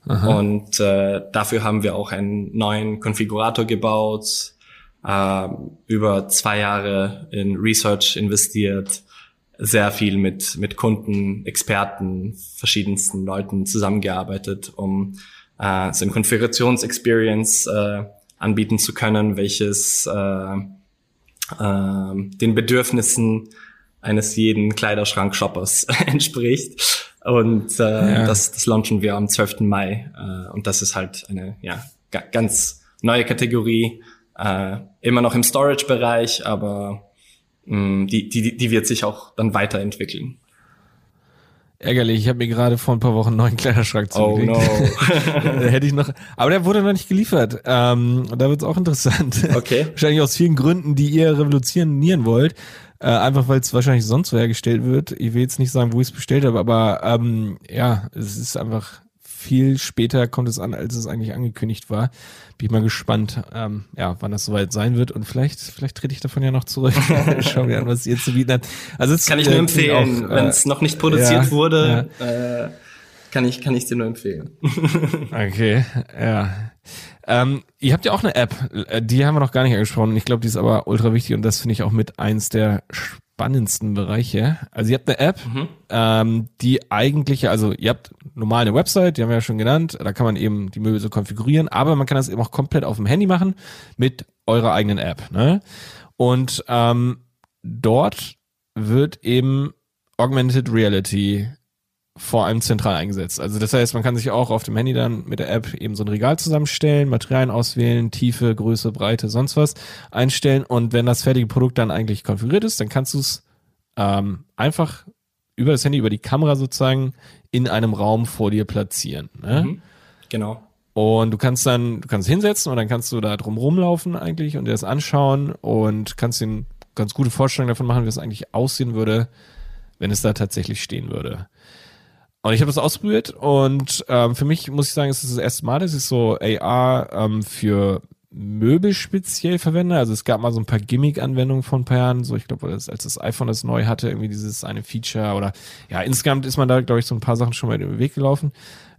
Aha. Und äh, dafür haben wir auch einen neuen Konfigurator gebaut. äh, über zwei Jahre in Research investiert, sehr viel mit, mit Kunden, Experten, verschiedensten Leuten zusammengearbeitet, um äh, so ein Konfigurationsexperience äh, anbieten zu können, welches äh, äh, den Bedürfnissen eines jeden Kleiderschrank-Shoppers entspricht. Und äh, ja. das, das launchen wir am 12. Mai. Äh, und das ist halt eine ja, ganz neue Kategorie, äh, immer noch im Storage-Bereich, aber mh, mm, die, die, die wird sich auch dann weiterentwickeln. Ärgerlich, ich habe mir gerade vor ein paar Wochen einen neuen Kleiderschrank zugelegt. Oh no. Hätte ich noch, aber der wurde noch nicht geliefert. Ähm, da wird's auch interessant. Okay. Wahrscheinlich aus vielen Gründen, die ihr revolutionieren wollt. Äh, einfach weil es wahrscheinlich sonst wo hergestellt wird. Ich will jetzt nicht sagen, wo ich es bestellt habe, aber ähm, ja, es ist einfach viel später kommt es an, als es eigentlich angekündigt war. Bin ich mal gespannt, ähm, ja, wann das soweit sein wird und vielleicht, vielleicht trete ich davon ja noch zurück. Schauen wir an, was ihr zu bieten habt. Also es kann ich nur äh, empfehlen, wenn es äh, noch nicht produziert ja, wurde. Ja. Äh, kann ich, kann ich dir nur empfehlen. okay, ja. Ähm, ihr habt ja auch eine App, äh, die haben wir noch gar nicht angesprochen. Ich glaube, die ist aber ultra wichtig und das finde ich auch mit eins der spannendsten Bereiche. Also ihr habt eine App, mhm. ähm, die eigentliche, also ihr habt normal eine Website, die haben wir ja schon genannt, da kann man eben die Möbel so konfigurieren, aber man kann das eben auch komplett auf dem Handy machen mit eurer eigenen App. Ne? Und ähm, dort wird eben Augmented Reality vor allem zentral eingesetzt. Also das heißt, man kann sich auch auf dem Handy dann mit der App eben so ein Regal zusammenstellen, Materialien auswählen, Tiefe, Größe, Breite, sonst was einstellen und wenn das fertige Produkt dann eigentlich konfiguriert ist, dann kannst du es ähm, einfach über das Handy, über die Kamera sozusagen in einem Raum vor dir platzieren. Ne? Mhm, genau. Und du kannst dann, du kannst hinsetzen und dann kannst du da drum rumlaufen eigentlich und dir das anschauen und kannst dir ganz gute Vorstellung davon machen, wie es eigentlich aussehen würde, wenn es da tatsächlich stehen würde. Und ich habe das ausprobiert und ähm, für mich muss ich sagen, es ist das erste Mal, dass ich so AR ähm, für Möbel speziell verwende. Also es gab mal so ein paar Gimmick-Anwendungen von ein paar Jahren. So, ich glaube, als, das iPhone das neu hatte, irgendwie dieses eine Feature oder ja, insgesamt ist man da, glaube ich, so ein paar Sachen schon mal über den Weg gelaufen.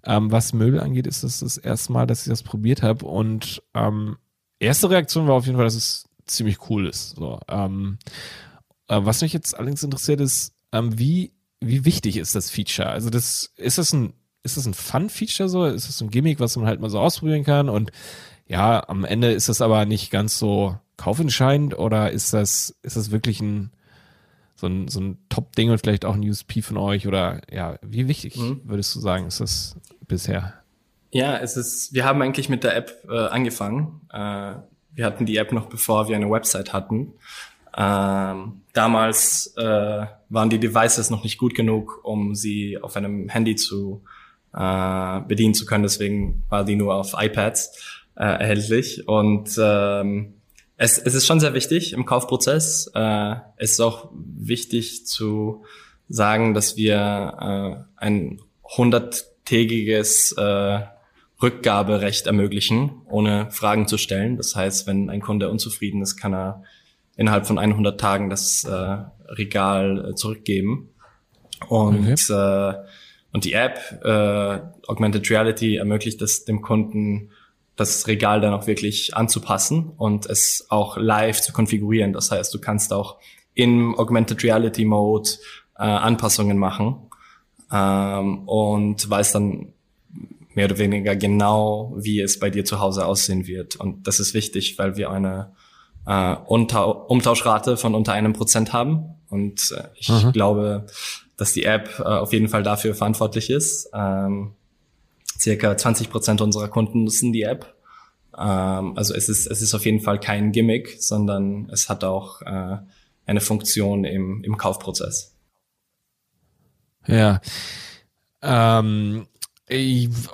Ähm, was Möbel angeht, ist das das erste Mal, dass ich das probiert habe. Und ähm, erste Reaktion war auf jeden Fall, dass es ziemlich cool ist. So, ähm, äh, was mich jetzt allerdings interessiert, ist, ähm, wie wie wichtig ist das Feature? Also das, ist das ein, ist das ein Fun-Feature so? Ist das ein Gimmick, was man halt mal so ausprobieren kann? Und ja, am Ende ist das aber nicht ganz so kaufentscheidend oder ist das, ist das wirklich ein, so ein, so ein Top-Ding und vielleicht auch ein USP von euch oder ja, wie wichtig mhm. würdest du sagen, ist das bisher? Ja, es ist, wir haben eigentlich mit der App äh, angefangen. Äh, wir hatten die App noch bevor wir eine Website hatten. Ähm, damals äh, waren die Devices noch nicht gut genug, um sie auf einem Handy zu äh, bedienen zu können. Deswegen war die nur auf iPads äh, erhältlich. Und ähm, es, es ist schon sehr wichtig im Kaufprozess. Äh, es ist auch wichtig zu sagen, dass wir äh, ein hunderttägiges äh, Rückgaberecht ermöglichen, ohne Fragen zu stellen. Das heißt, wenn ein Kunde unzufrieden ist, kann er innerhalb von 100 Tagen das äh, Regal äh, zurückgeben. Und, okay. äh, und die App äh, Augmented Reality ermöglicht es dem Kunden, das Regal dann auch wirklich anzupassen und es auch live zu konfigurieren. Das heißt, du kannst auch im Augmented Reality Mode äh, Anpassungen machen ähm, und weißt dann mehr oder weniger genau, wie es bei dir zu Hause aussehen wird. Und das ist wichtig, weil wir eine äh, Unta Umtauschrate von unter einem Prozent haben. Und äh, ich Aha. glaube, dass die App äh, auf jeden Fall dafür verantwortlich ist. Ähm, circa 20 Prozent unserer Kunden nutzen die App. Ähm, also es ist, es ist auf jeden Fall kein Gimmick, sondern es hat auch äh, eine Funktion im, im Kaufprozess. Ja. Ähm,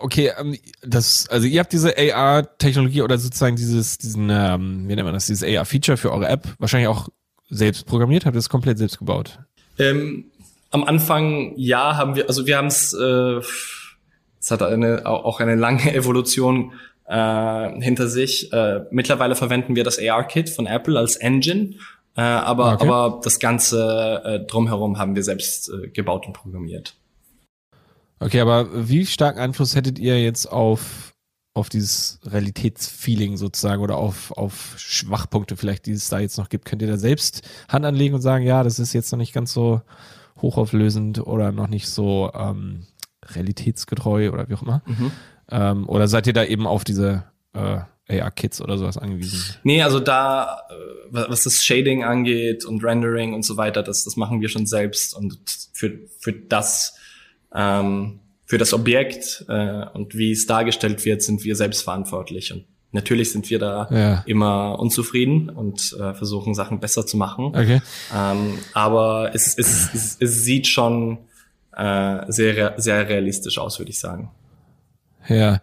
Okay, ähm, das, also ihr habt diese AR-Technologie oder sozusagen dieses, diesen, ähm, wie nennt man das, dieses AR-Feature für eure App wahrscheinlich auch selbst programmiert, habt ihr es komplett selbst gebaut? Ähm, am Anfang ja, haben wir, also wir haben es, äh, es hat eine, auch eine lange Evolution äh, hinter sich. Äh, mittlerweile verwenden wir das AR-Kit von Apple als Engine, äh, aber, okay. aber das Ganze äh, drumherum haben wir selbst äh, gebaut und programmiert. Okay, aber wie stark Einfluss hättet ihr jetzt auf auf dieses Realitätsfeeling sozusagen oder auf, auf Schwachpunkte vielleicht, die es da jetzt noch gibt, könnt ihr da selbst Hand anlegen und sagen, ja, das ist jetzt noch nicht ganz so hochauflösend oder noch nicht so ähm, realitätsgetreu oder wie auch immer. Mhm. Ähm, oder seid ihr da eben auf diese äh, AR-Kits oder sowas angewiesen? Nee, also da, äh, was das Shading angeht und Rendering und so weiter, das, das machen wir schon selbst und für, für das, ähm, für das Objekt äh, und wie es dargestellt wird, sind wir selbst verantwortlich und Natürlich sind wir da ja. immer unzufrieden und äh, versuchen Sachen besser zu machen. Okay. Ähm, aber es, es, es, es sieht schon äh, sehr, sehr realistisch aus, würde ich sagen. Ja.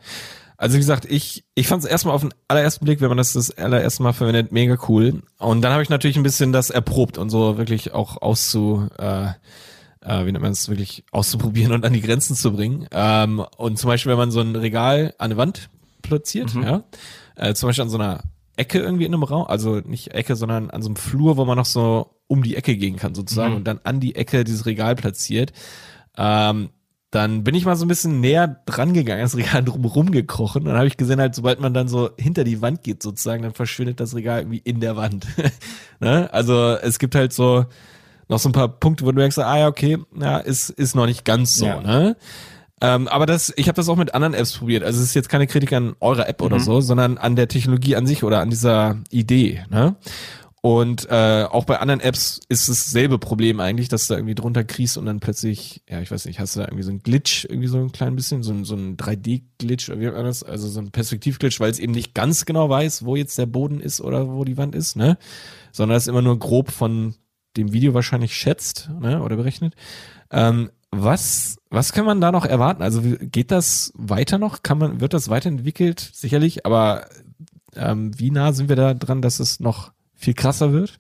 Also wie gesagt, ich, ich fand es erstmal auf den allerersten Blick, wenn man das das allererste Mal verwendet, mega cool. Und dann habe ich natürlich ein bisschen das erprobt und so wirklich auch auszu, äh, äh, wie nennt man es, wirklich auszuprobieren und an die Grenzen zu bringen. Ähm, und zum Beispiel, wenn man so ein Regal an eine Wand platziert, mhm. ja, äh, zum Beispiel an so einer Ecke irgendwie in einem Raum, also nicht Ecke, sondern an so einem Flur, wo man noch so um die Ecke gehen kann sozusagen mhm. und dann an die Ecke dieses Regal platziert, ähm, dann bin ich mal so ein bisschen näher dran gegangen, das Regal drumherum gekrochen. Dann habe ich gesehen, halt, sobald man dann so hinter die Wand geht, sozusagen, dann verschwindet das Regal irgendwie in der Wand. ne? Also es gibt halt so noch so ein paar Punkte, wo du denkst, ah ja, okay, ja, ist, ist noch nicht ganz so, ja. ne? Ähm, aber das, ich habe das auch mit anderen Apps probiert. Also es ist jetzt keine Kritik an eurer App mhm. oder so, sondern an der Technologie an sich oder an dieser Idee. Ne? Und äh, auch bei anderen Apps ist dasselbe Problem eigentlich, dass du da irgendwie drunter kriegst und dann plötzlich, ja, ich weiß nicht, hast du da irgendwie so ein Glitch, irgendwie so ein klein bisschen, so ein, so ein 3D-Glitch oder wie auch das, also so ein Perspektiv-Glitch, weil es eben nicht ganz genau weiß, wo jetzt der Boden ist oder wo die Wand ist, ne? Sondern es immer nur grob von dem Video wahrscheinlich schätzt, ne? Oder berechnet. Ähm, was, was kann man da noch erwarten? Also geht das weiter noch? Kann man, wird das weiterentwickelt? Sicherlich, aber ähm, wie nah sind wir da dran, dass es noch viel krasser wird?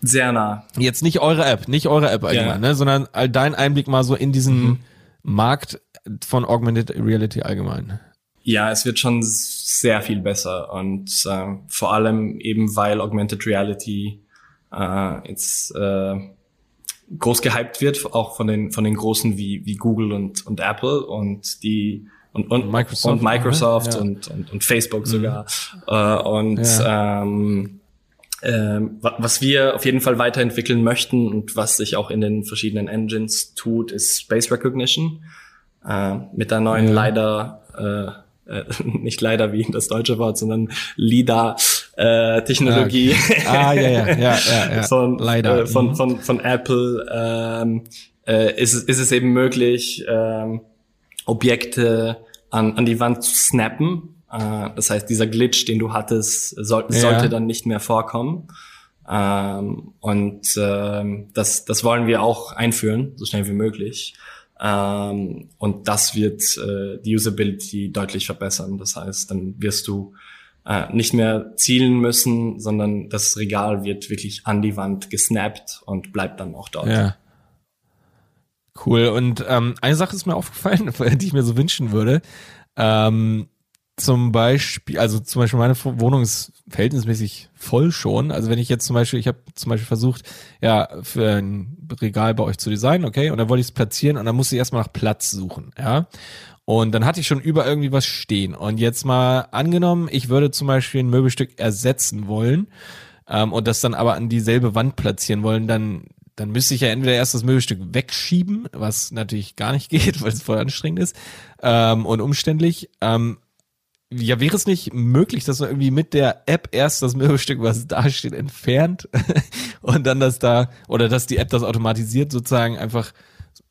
Sehr nah. Jetzt nicht eure App, nicht eure App allgemein, ja. ne, sondern all dein Einblick mal so in diesen mhm. Markt von Augmented Reality allgemein. Ja, es wird schon sehr viel besser und äh, vor allem eben weil Augmented Reality äh, jetzt äh, groß gehypt wird, auch von den von den großen wie wie Google und und Apple und die und und Microsoft, und, Microsoft ja. und, und, und Facebook sogar mhm. äh, und ja. ähm, ähm, was wir auf jeden Fall weiterentwickeln möchten und was sich auch in den verschiedenen Engines tut, ist Space Recognition. Äh, mit der neuen ja. leider äh, äh, nicht leider wie das deutsche Wort, sondern LIDAR äh, Technologie ah, okay. ah, ja, ja, ja, ja, ja. von, leider. Äh, von, mhm. von, von Apple ähm, äh, ist, ist es eben möglich, ähm, Objekte an, an die Wand zu snappen äh, das heißt, dieser Glitch, den du hattest, soll, ja. sollte dann nicht mehr vorkommen. Ähm, und ähm, das, das wollen wir auch einführen, so schnell wie möglich. Ähm, und das wird äh, die Usability deutlich verbessern. Das heißt, dann wirst du äh, nicht mehr zielen müssen, sondern das Regal wird wirklich an die Wand gesnappt und bleibt dann auch dort. Ja. Cool. Und ähm, eine Sache ist mir aufgefallen, die ich mir so wünschen würde. Ähm, zum Beispiel, also zum Beispiel meine Wohnung ist verhältnismäßig voll schon. Also wenn ich jetzt zum Beispiel, ich habe zum Beispiel versucht, ja, für ein Regal bei euch zu designen, okay, und dann wollte ich es platzieren und dann musste ich erstmal nach Platz suchen, ja. Und dann hatte ich schon über irgendwie was stehen. Und jetzt mal angenommen, ich würde zum Beispiel ein Möbelstück ersetzen wollen ähm, und das dann aber an dieselbe Wand platzieren wollen, dann dann müsste ich ja entweder erst das Möbelstück wegschieben, was natürlich gar nicht geht, weil es voll anstrengend ist ähm, und umständlich. Ähm, ja, wäre es nicht möglich, dass man irgendwie mit der App erst das Möbelstück, was da steht, entfernt und dann das da, oder dass die App das automatisiert sozusagen einfach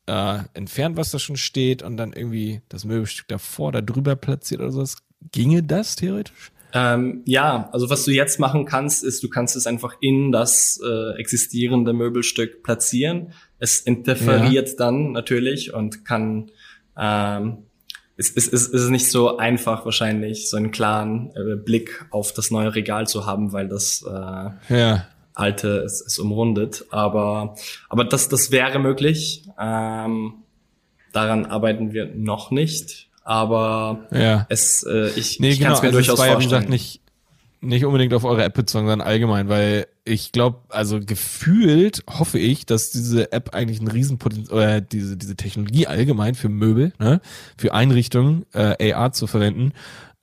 äh, entfernt, was da schon steht und dann irgendwie das Möbelstück davor, da drüber platziert oder sowas? Ginge das theoretisch? Ähm, ja, also was du jetzt machen kannst, ist, du kannst es einfach in das äh, existierende Möbelstück platzieren. Es interferiert ja. dann natürlich und kann ähm, es, es, es ist nicht so einfach wahrscheinlich, so einen klaren äh, Blick auf das neue Regal zu haben, weil das äh, ja. alte es, es umrundet. Aber, aber das, das wäre möglich. Ähm, daran arbeiten wir noch nicht. Aber ja. es, äh, ich, nee, ich genau, kann es mir also durchaus es war vorstellen. Ja, wie gesagt, nicht, nicht unbedingt auf eure App bezogen, sondern allgemein, weil ich glaube, also gefühlt hoffe ich, dass diese App eigentlich ein Riesenpotenzial, oder diese, diese Technologie allgemein für Möbel, ne, für Einrichtungen, äh, AR zu verwenden,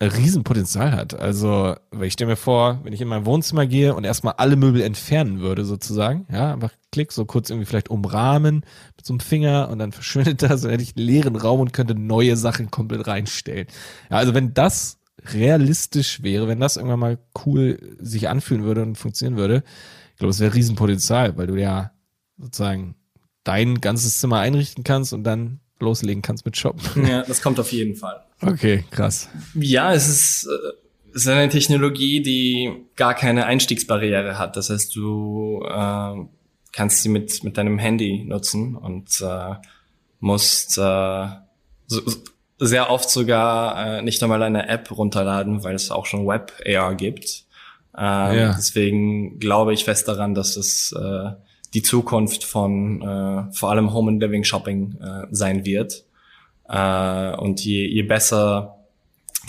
Riesenpotenzial hat. Also, weil ich stelle mir vor, wenn ich in mein Wohnzimmer gehe und erstmal alle Möbel entfernen würde, sozusagen, ja, einfach klick, so kurz irgendwie vielleicht umrahmen mit so einem Finger und dann verschwindet das, dann hätte ich einen leeren Raum und könnte neue Sachen komplett reinstellen. Ja, also wenn das realistisch wäre, wenn das irgendwann mal cool sich anfühlen würde und funktionieren würde, ich glaube, es wäre Riesenpotenzial, weil du ja sozusagen dein ganzes Zimmer einrichten kannst und dann loslegen kannst mit Shoppen. Ja, das kommt auf jeden Fall. Okay, krass. Ja, es ist, äh, es ist eine Technologie, die gar keine Einstiegsbarriere hat. Das heißt, du äh, kannst sie mit, mit deinem Handy nutzen und äh, musst äh, so, sehr oft sogar äh, nicht einmal eine App runterladen, weil es auch schon Web AR gibt. Ähm, ja. Deswegen glaube ich fest daran, dass es äh, die Zukunft von äh, vor allem Home and Living Shopping äh, sein wird. Äh, und je, je besser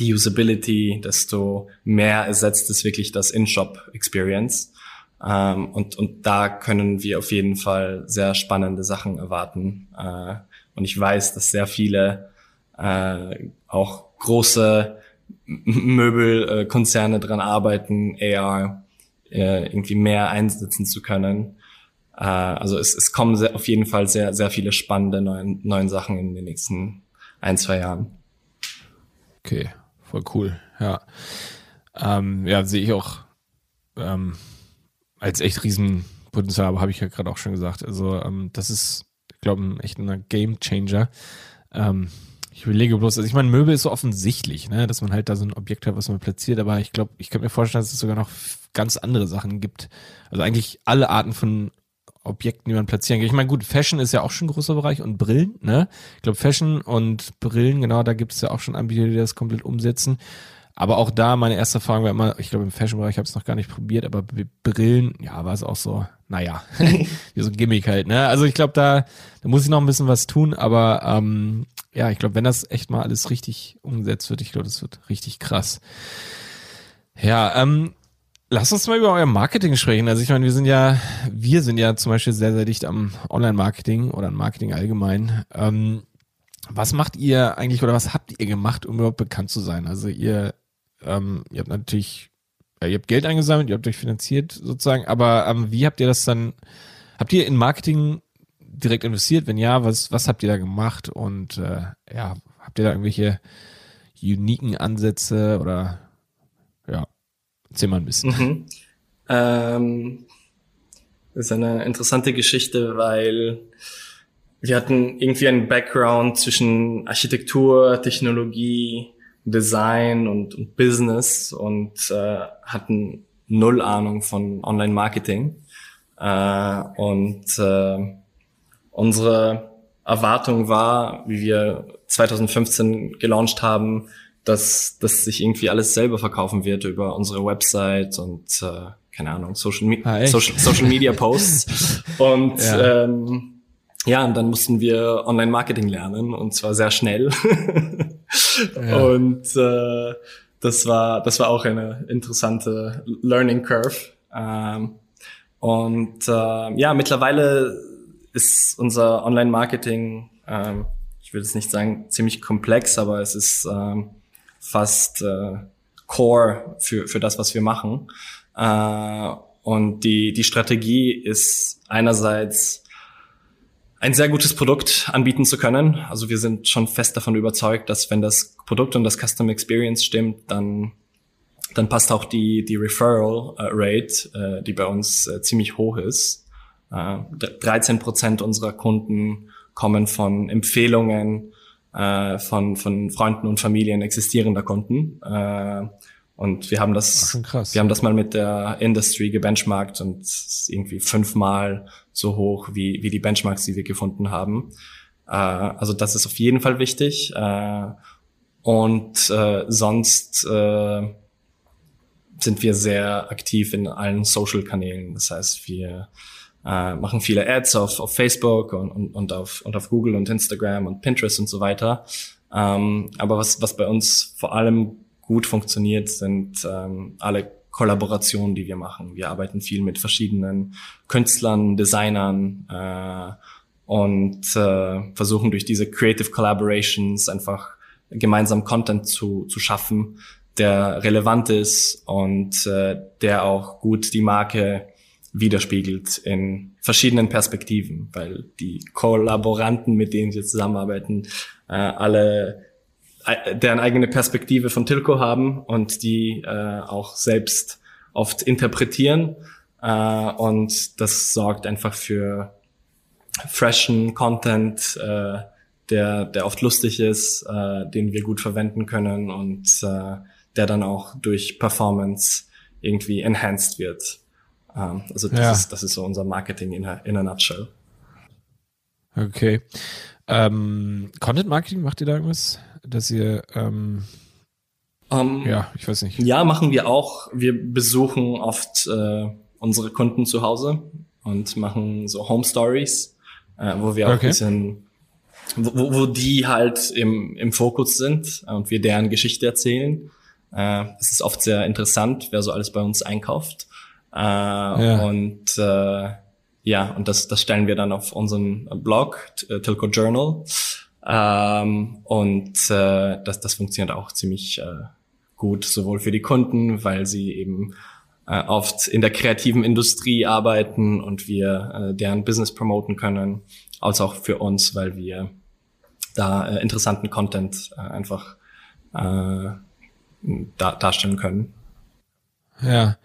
die Usability, desto mehr ersetzt es wirklich das In-Shop Experience. Ähm, und, und da können wir auf jeden Fall sehr spannende Sachen erwarten. Äh, und ich weiß, dass sehr viele äh, auch große Möbelkonzerne dran arbeiten, AR äh, irgendwie mehr einsetzen zu können. Äh, also es, es kommen sehr, auf jeden Fall sehr, sehr viele spannende neuen, neuen Sachen in den nächsten ein, zwei Jahren. Okay, voll cool. Ja, ähm, ja sehe ich auch ähm, als echt Riesenpotenzial, aber habe ich ja gerade auch schon gesagt. Also ähm, das ist, ich glaube, echt ein Game Changer. Ähm, ich überlege bloß, also ich meine, Möbel ist so offensichtlich, ne, dass man halt da so ein Objekt hat, was man platziert, aber ich glaube, ich könnte mir vorstellen, dass es sogar noch ganz andere Sachen gibt. Also eigentlich alle Arten von Objekten, die man platzieren kann. Ich meine, gut, Fashion ist ja auch schon ein großer Bereich und Brillen, ne? Ich glaube, Fashion und Brillen, genau, da gibt es ja auch schon Anbieter, die das komplett umsetzen. Aber auch da, meine erste Erfahrung war immer, ich glaube, im Fashion-Bereich habe ich es noch gar nicht probiert, aber Brillen, ja, war es auch so, naja, wie so ein Gimmick halt, ne? Also ich glaube, da, da muss ich noch ein bisschen was tun, aber ähm, ja, ich glaube, wenn das echt mal alles richtig umgesetzt wird, ich glaube, das wird richtig krass. Ja, ähm, lass uns mal über euer Marketing sprechen. Also ich meine, wir sind ja, wir sind ja zum Beispiel sehr, sehr dicht am Online-Marketing oder am Marketing allgemein. Ähm, was macht ihr eigentlich oder was habt ihr gemacht, um überhaupt bekannt zu sein? Also ihr, ähm, ihr habt natürlich, ja, ihr habt Geld eingesammelt, ihr habt euch finanziert sozusagen, aber ähm, wie habt ihr das dann, habt ihr in Marketing direkt investiert? Wenn ja, was, was habt ihr da gemacht? Und äh, ja, habt ihr da irgendwelche uniken Ansätze oder ja, erzähl mal ein bisschen. Mhm. Ähm, das ist eine interessante Geschichte, weil wir hatten irgendwie einen Background zwischen Architektur, Technologie, Design und, und Business und äh, hatten null Ahnung von Online-Marketing. Äh, und äh, Unsere Erwartung war, wie wir 2015 gelauncht haben, dass, dass sich irgendwie alles selber verkaufen wird über unsere Website und äh, keine Ahnung, Social, Me ah, Social, Social Media Posts. und ja. Ähm, ja, und dann mussten wir Online-Marketing lernen und zwar sehr schnell. Und äh, das war das war auch eine interessante Learning Curve. Ähm, und äh, ja, mittlerweile ist unser Online-Marketing, ähm, ich würde es nicht sagen ziemlich komplex, aber es ist ähm, fast äh, Core für, für das, was wir machen. Äh, und die, die Strategie ist einerseits ein sehr gutes Produkt anbieten zu können. Also wir sind schon fest davon überzeugt, dass wenn das Produkt und das Custom Experience stimmt, dann dann passt auch die die Referral äh, Rate, äh, die bei uns äh, ziemlich hoch ist. 13 äh, Prozent unserer Kunden kommen von Empfehlungen äh, von, von Freunden und Familien existierender Kunden. Und wir haben das, wir haben das mal mit der Industry gebenchmarkt und irgendwie fünfmal so hoch wie, wie die Benchmarks, die wir gefunden haben. Äh, also das ist auf jeden Fall wichtig. Äh, und äh, sonst äh, sind wir sehr aktiv in allen Social-Kanälen. Das heißt, wir äh, machen viele Ads auf, auf Facebook und, und, und, auf, und auf Google und Instagram und Pinterest und so weiter. Ähm, aber was, was bei uns vor allem gut funktioniert, sind ähm, alle Kollaborationen, die wir machen. Wir arbeiten viel mit verschiedenen Künstlern, Designern äh, und äh, versuchen durch diese Creative Collaborations einfach gemeinsam Content zu, zu schaffen, der relevant ist und äh, der auch gut die Marke widerspiegelt in verschiedenen Perspektiven, weil die Kollaboranten, mit denen wir zusammenarbeiten, äh, alle deren eigene Perspektive von Tilco haben und die äh, auch selbst oft interpretieren. Äh, und das sorgt einfach für freshen Content, äh, der, der oft lustig ist, äh, den wir gut verwenden können und äh, der dann auch durch Performance irgendwie enhanced wird. Ähm, also das, ja. ist, das ist so unser Marketing in a, in a nutshell. Okay. Ähm, Content Marketing, macht ihr da irgendwas? Dass ihr ähm, um, ähm, ja, ich weiß nicht. Ja, machen wir auch. Wir besuchen oft äh, unsere Kunden zu Hause und machen so Home Stories, äh, wo wir auch okay. ein bisschen, wo, wo die halt im, im Fokus sind und wir deren Geschichte erzählen. Äh, es ist oft sehr interessant, wer so alles bei uns einkauft. Äh, ja. Und äh, ja, und das, das stellen wir dann auf unseren Blog, äh, Tilco Journal. Ähm, und äh, das, das funktioniert auch ziemlich äh, gut, sowohl für die Kunden, weil sie eben äh, oft in der kreativen Industrie arbeiten und wir äh, deren Business promoten können, als auch für uns, weil wir da äh, interessanten Content äh, einfach äh, da, darstellen können. Ja.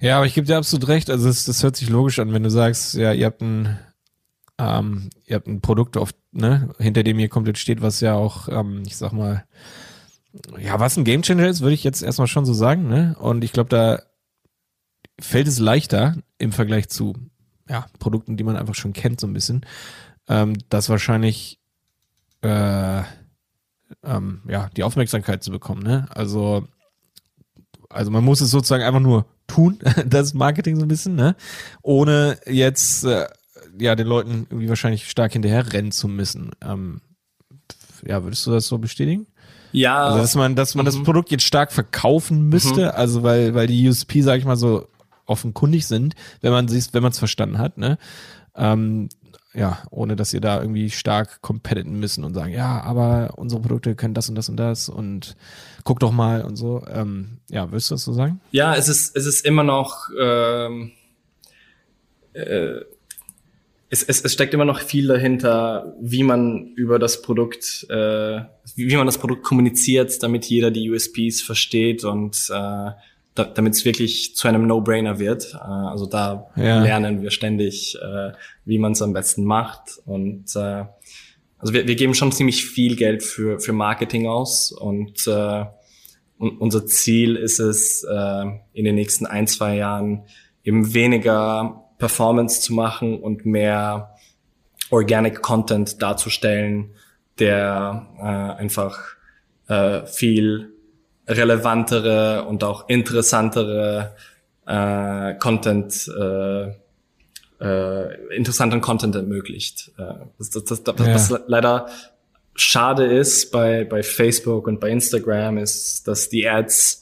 Ja, aber ich gebe dir absolut recht. Also das, das hört sich logisch an, wenn du sagst, ja, ihr habt ein, ähm, ihr habt ein Produkt, auf, ne, hinter dem ihr komplett steht, was ja auch, ähm, ich sag mal, ja, was ein Gamechanger ist, würde ich jetzt erstmal schon so sagen, ne? Und ich glaube, da fällt es leichter im Vergleich zu ja, Produkten, die man einfach schon kennt, so ein bisschen, ähm, das wahrscheinlich äh, ähm, ja, die Aufmerksamkeit zu bekommen, ne? Also, also man muss es sozusagen einfach nur tun, das Marketing so ein bisschen, ne? Ohne jetzt äh, ja den Leuten irgendwie wahrscheinlich stark hinterher rennen zu müssen. Ähm, ja, würdest du das so bestätigen? Ja. Also, dass man, dass man mhm. das Produkt jetzt stark verkaufen müsste, mhm. also weil, weil die USP, sag ich mal, so offenkundig sind, wenn man es, wenn man es verstanden hat, ne? Ähm, ja, ohne dass ihr da irgendwie stark competiten müssen und sagen, ja, aber unsere Produkte können das und das und das und guck doch mal und so. Ähm, ja, willst du das so sagen? Ja, es ist, es ist immer noch, ähm, äh, es, es, es steckt immer noch viel dahinter, wie man über das Produkt, äh, wie man das Produkt kommuniziert, damit jeder die USPs versteht und äh, da, damit es wirklich zu einem No-Brainer wird. Äh, also da ja. lernen wir ständig, äh, wie man es am besten macht. Und äh, also wir, wir geben schon ziemlich viel Geld für, für Marketing aus und, äh, und unser Ziel ist es, äh, in den nächsten ein, zwei Jahren eben weniger Performance zu machen und mehr Organic Content darzustellen, der äh, einfach äh, viel relevantere und auch interessantere äh, Content, äh, äh, interessanten Content ermöglicht. Äh, das, das, das, das, ja. was leider schade ist bei, bei Facebook und bei Instagram ist, dass die Ads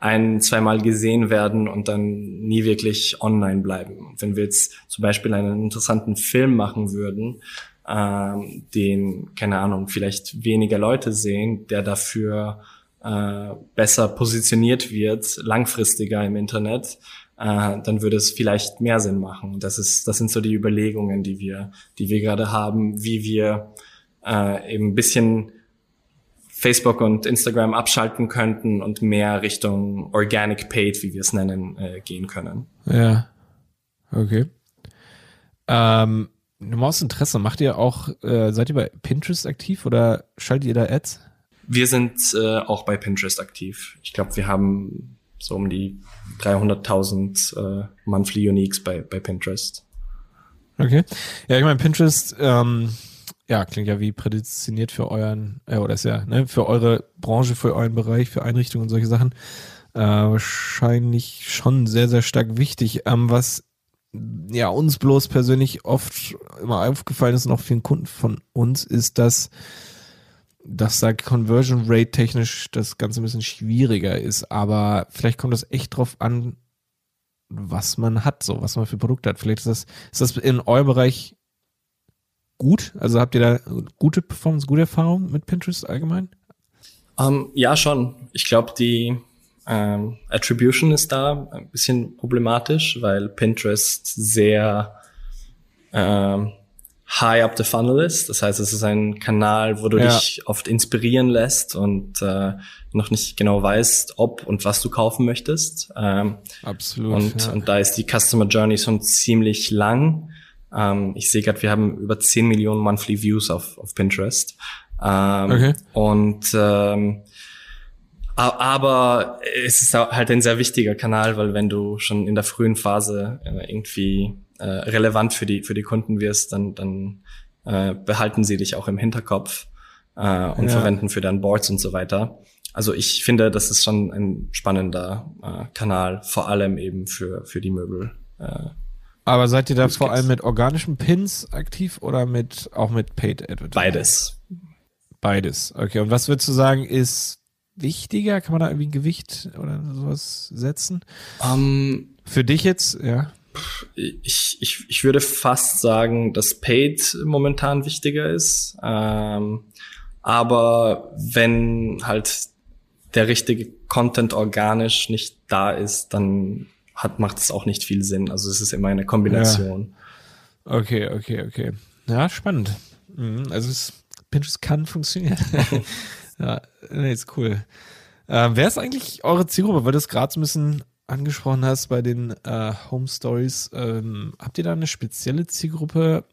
ein, zweimal gesehen werden und dann nie wirklich online bleiben. wenn wir jetzt zum Beispiel einen interessanten Film machen würden, ähm, den, keine Ahnung, vielleicht weniger Leute sehen, der dafür äh, besser positioniert wird, langfristiger im Internet, äh, dann würde es vielleicht mehr Sinn machen. Das ist, das sind so die Überlegungen, die wir, die wir gerade haben, wie wir äh, eben ein bisschen Facebook und Instagram abschalten könnten und mehr Richtung Organic Paid, wie wir es nennen, äh, gehen können. Ja. Okay. Ähm, nur aus Interesse, macht ihr auch, äh, seid ihr bei Pinterest aktiv oder schaltet ihr da Ads? Wir sind äh, auch bei Pinterest aktiv. Ich glaube, wir haben so um die 300.000 äh, Monthly Uniques bei, bei Pinterest. Okay. Ja, ich meine, Pinterest, ähm, ja, klingt ja wie prädestiniert für euren, äh, oder ist ja, ne, für eure Branche, für euren Bereich, für Einrichtungen und solche Sachen. Äh, wahrscheinlich schon sehr, sehr stark wichtig. Ähm, was ja uns bloß persönlich oft immer aufgefallen ist und auch vielen Kunden von uns, ist, dass dass da Conversion Rate technisch das Ganze ein bisschen schwieriger ist, aber vielleicht kommt das echt drauf an, was man hat, so, was man für Produkte hat. Vielleicht ist das, ist das in eurem Bereich gut? Also habt ihr da gute Performance, gute Erfahrung mit Pinterest allgemein? Um, ähm, ja, schon. Ich glaube, die ähm, Attribution ist da ein bisschen problematisch, weil Pinterest sehr ähm, high up the funnel ist. Das heißt, es ist ein Kanal, wo du ja. dich oft inspirieren lässt und äh, noch nicht genau weißt, ob und was du kaufen möchtest. Ähm, Absolut. Und, ja. und da ist die Customer Journey schon ziemlich lang. Ähm, ich sehe gerade, wir haben über 10 Millionen Monthly Views auf, auf Pinterest. Ähm, okay. Und ähm, aber es ist halt ein sehr wichtiger Kanal, weil wenn du schon in der frühen Phase äh, irgendwie äh, relevant für die für die Kunden wirst, dann dann äh, behalten sie dich auch im Hinterkopf äh, und ja. verwenden für deine Boards und so weiter. Also ich finde, das ist schon ein spannender äh, Kanal, vor allem eben für für die Möbel. Äh, aber seid ihr da vor allem mit organischen Pins aktiv oder mit auch mit Paid Advertising? Beides. Beides. Okay. Und was würdest du sagen, ist wichtiger? Kann man da irgendwie ein Gewicht oder sowas setzen? Um, ähm, Für dich jetzt, ja. Ich, ich, ich würde fast sagen, dass Paid momentan wichtiger ist. Ähm, aber wenn halt der richtige Content organisch nicht da ist, dann hat, macht es auch nicht viel Sinn. Also es ist immer eine Kombination. Ja. Okay, okay, okay. Ja, spannend. Mhm, also es, Pinterest kann funktionieren. Ja, nee, ist cool. Äh, wer ist eigentlich eure Zielgruppe? Weil du es gerade so ein bisschen angesprochen hast bei den äh, Home Stories. Ähm, habt ihr da eine spezielle Zielgruppe,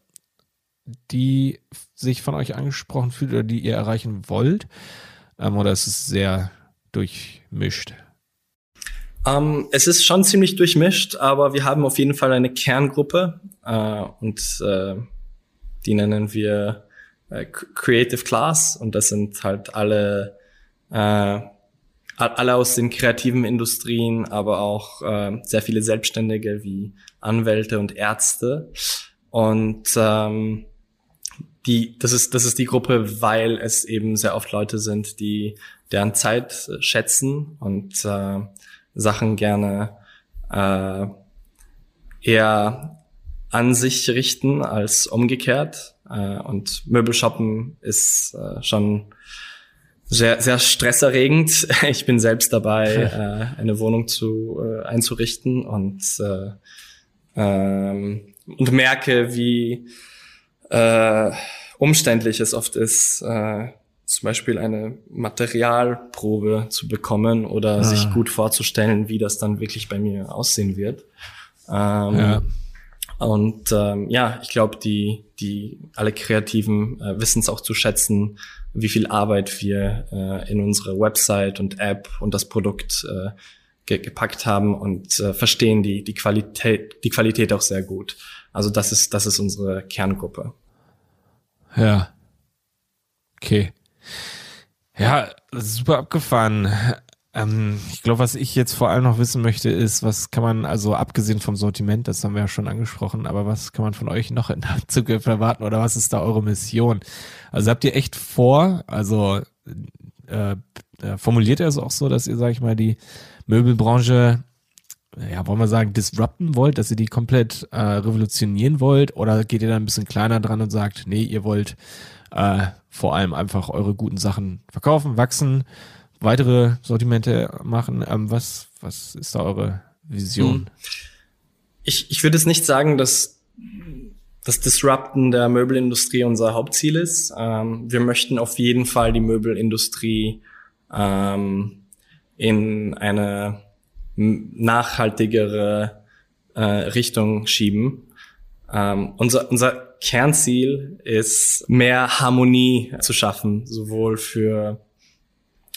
die sich von euch angesprochen fühlt oder die ihr erreichen wollt? Ähm, oder ist es sehr durchmischt? Um, ähm, es ist schon ziemlich durchmischt, aber wir haben auf jeden Fall eine Kerngruppe äh, und äh, die nennen wir äh, Creative Class und das sind halt alle äh, alle aus den kreativen Industrien, aber auch äh, sehr viele Selbstständige wie Anwälte und Ärzte. Und ähm, die, das ist, das ist die Gruppe, weil es eben sehr oft Leute sind, die deren Zeit schätzen und äh, Sachen gerne äh, eher an sich richten als umgekehrt. Äh, und Möbelshoppen ist äh, schon sehr, sehr stresserregend. Ich bin selbst dabei, äh, eine Wohnung zu äh, einzurichten und äh, ähm, und merke, wie äh, umständlich es oft ist, äh, zum Beispiel eine Materialprobe zu bekommen oder ah. sich gut vorzustellen, wie das dann wirklich bei mir aussehen wird. Ähm, ja. Und ähm, ja, ich glaube, die, die alle Kreativen äh, wissen es auch zu schätzen, wie viel Arbeit wir äh, in unsere Website und App und das Produkt äh, ge gepackt haben und äh, verstehen die, die Qualität, die Qualität auch sehr gut. Also das ist, das ist unsere Kerngruppe. Ja. Okay. Ja, super abgefahren. Ähm, ich glaube, was ich jetzt vor allem noch wissen möchte, ist, was kann man, also abgesehen vom Sortiment, das haben wir ja schon angesprochen, aber was kann man von euch noch in der Zukunft erwarten oder was ist da eure Mission? Also habt ihr echt vor, also äh, äh, formuliert ihr es auch so, dass ihr, sag ich mal, die Möbelbranche ja, wollen wir sagen, disrupten wollt, dass ihr die komplett äh, revolutionieren wollt? Oder geht ihr da ein bisschen kleiner dran und sagt, nee, ihr wollt äh, vor allem einfach eure guten Sachen verkaufen, wachsen, weitere Sortimente machen. Ähm, was, was ist da eure Vision? Hm. Ich, ich würde es nicht sagen, dass das Disrupten der Möbelindustrie unser Hauptziel ist. Ähm, wir möchten auf jeden Fall die Möbelindustrie ähm, in eine nachhaltigere äh, Richtung schieben. Ähm, unser, unser Kernziel ist, mehr Harmonie zu schaffen, sowohl für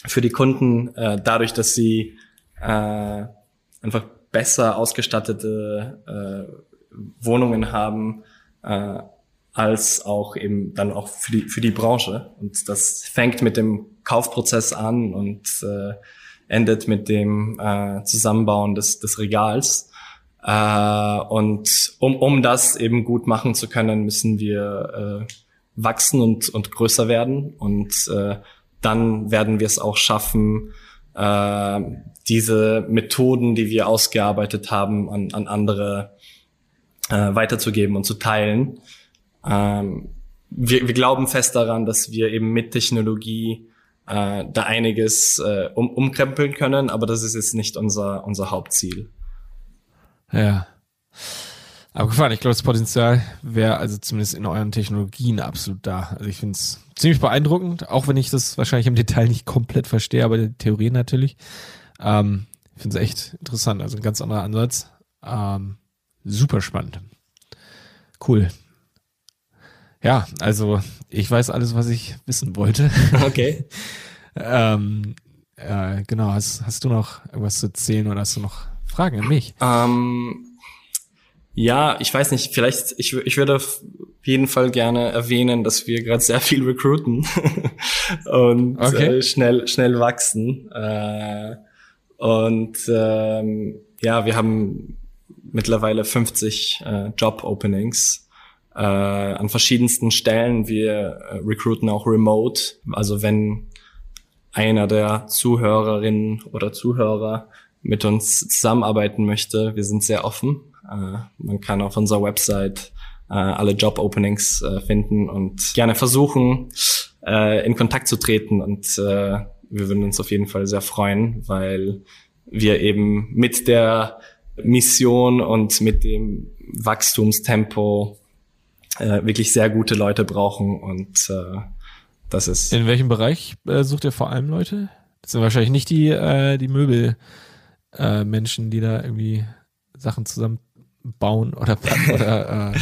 für die Kunden äh, dadurch, dass sie äh, einfach besser ausgestattete äh, Wohnungen haben, äh, als auch eben dann auch für die, für die Branche. Und das fängt mit dem Kaufprozess an und äh, endet mit dem äh, Zusammenbauen des, des Regals. Äh, und um, um das eben gut machen zu können, müssen wir äh, wachsen und, und größer werden. Und äh, dann werden wir es auch schaffen, äh, diese Methoden, die wir ausgearbeitet haben, an, an andere äh, weiterzugeben und zu teilen. Ähm, wir, wir glauben fest daran, dass wir eben mit Technologie äh, da einiges äh, um, umkrempeln können, aber das ist jetzt nicht unser, unser Hauptziel. Ja. Aber gefahren, ich glaube, das Potenzial wäre also zumindest in euren Technologien absolut da. Also ich finde es ziemlich beeindruckend, auch wenn ich das wahrscheinlich im Detail nicht komplett verstehe, aber die Theorie natürlich. Ähm, ich finde es echt interessant, also ein ganz anderer Ansatz. Ähm, super spannend. Cool. Ja, also ich weiß alles, was ich wissen wollte. Okay. ähm, äh, genau, hast, hast du noch irgendwas zu erzählen oder hast du noch Fragen an mich? Ähm, ja, ich weiß nicht, vielleicht, ich, ich würde auf jeden Fall gerne erwähnen, dass wir gerade sehr viel recruiten und okay. äh, schnell, schnell wachsen. Äh, und ähm, ja, wir haben mittlerweile 50 äh, Job-Openings äh, an verschiedensten Stellen. Wir äh, recruiten auch remote. Also wenn einer der Zuhörerinnen oder Zuhörer mit uns zusammenarbeiten möchte, wir sind sehr offen. Äh, man kann auf unserer Website äh, alle Job-Openings äh, finden und gerne versuchen, in Kontakt zu treten. Und wir würden uns auf jeden Fall sehr freuen, weil wir eben mit der Mission und mit dem Wachstumstempo wirklich sehr gute Leute brauchen und das ist. In welchem Bereich sucht ihr vor allem Leute? Das sind wahrscheinlich nicht die äh, die Möbel äh, Menschen, die da irgendwie Sachen zusammenbauen oder oder äh,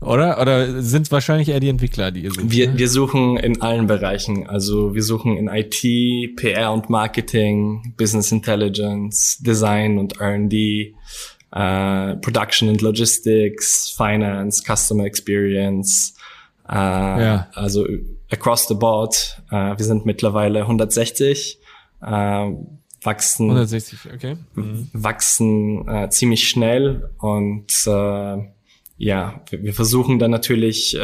oder oder sind es wahrscheinlich eher die Entwickler, die ihr sucht? Wir ne? wir suchen in allen Bereichen. Also wir suchen in IT, PR und Marketing, Business Intelligence, Design und R&D uh, Production and Logistics, Finance, Customer Experience, uh, ja. also across the board. Uh, wir sind mittlerweile 160, wachsen, 160, okay. Mhm. wachsen ziemlich schnell und ja, wir, wir, versuchen dann natürlich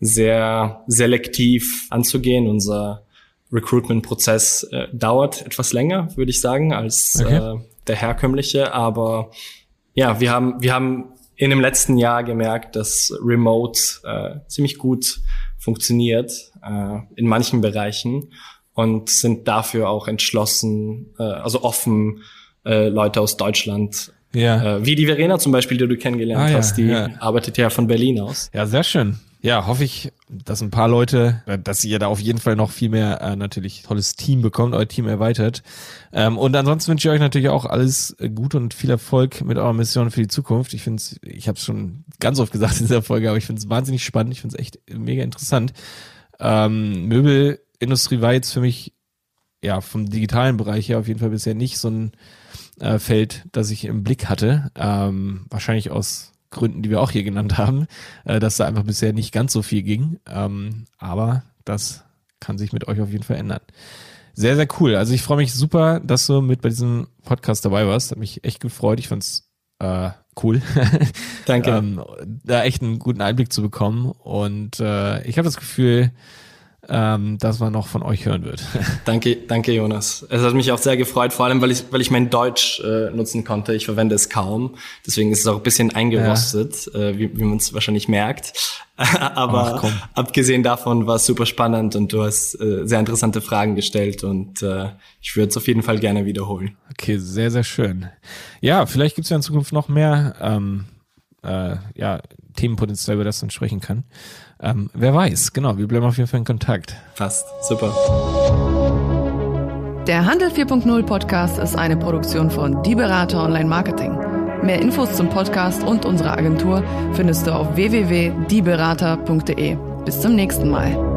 sehr selektiv anzugehen. Unser Recruitment-Prozess äh, dauert etwas länger, würde ich sagen, als okay. äh, der herkömmliche, aber ja, wir haben, wir haben in dem letzten Jahr gemerkt, dass Remote äh, ziemlich gut funktioniert äh, in manchen Bereichen und sind dafür auch entschlossen, äh, also offen, äh, Leute aus Deutschland ja. Äh, wie die Verena zum Beispiel, die du kennengelernt ah, hast, die ja. arbeitet ja von Berlin aus. Ja, sehr schön ja, hoffe ich, dass ein paar Leute, äh, dass ihr da auf jeden Fall noch viel mehr äh, natürlich tolles Team bekommt, euer Team erweitert. Ähm, und ansonsten wünsche ich euch natürlich auch alles Gute und viel Erfolg mit eurer Mission für die Zukunft. Ich finde es, ich habe es schon ganz oft gesagt in dieser Folge, aber ich finde es wahnsinnig spannend. Ich finde es echt mega interessant. Ähm, Möbelindustrie war jetzt für mich ja vom digitalen Bereich her auf jeden Fall bisher nicht so ein äh, Feld, das ich im Blick hatte. Ähm, wahrscheinlich aus Gründen, die wir auch hier genannt haben, äh, dass da einfach bisher nicht ganz so viel ging. Ähm, aber das kann sich mit euch auf jeden Fall ändern. Sehr, sehr cool. Also ich freue mich super, dass du mit bei diesem Podcast dabei warst. Hat mich echt gefreut. Ich fand's äh, cool. Danke. ähm, da echt einen guten Einblick zu bekommen. Und äh, ich habe das Gefühl, ähm, dass man noch von euch hören wird. danke, danke Jonas. Es hat mich auch sehr gefreut, vor allem weil ich, weil ich mein Deutsch äh, nutzen konnte. Ich verwende es kaum, deswegen ist es auch ein bisschen eingerostet, ja. äh, wie, wie man es wahrscheinlich merkt. Aber Ach, abgesehen davon war es super spannend und du hast äh, sehr interessante Fragen gestellt und äh, ich würde es auf jeden Fall gerne wiederholen. Okay, sehr, sehr schön. Ja, vielleicht gibt es ja in Zukunft noch mehr ähm, äh, ja, Themenpotenzial, über das man sprechen kann. Ähm, wer weiß, genau, wir bleiben auf jeden Fall in Kontakt. Passt, super. Der Handel 4.0 Podcast ist eine Produktion von Die Berater Online Marketing. Mehr Infos zum Podcast und unserer Agentur findest du auf www.dieberater.de. Bis zum nächsten Mal.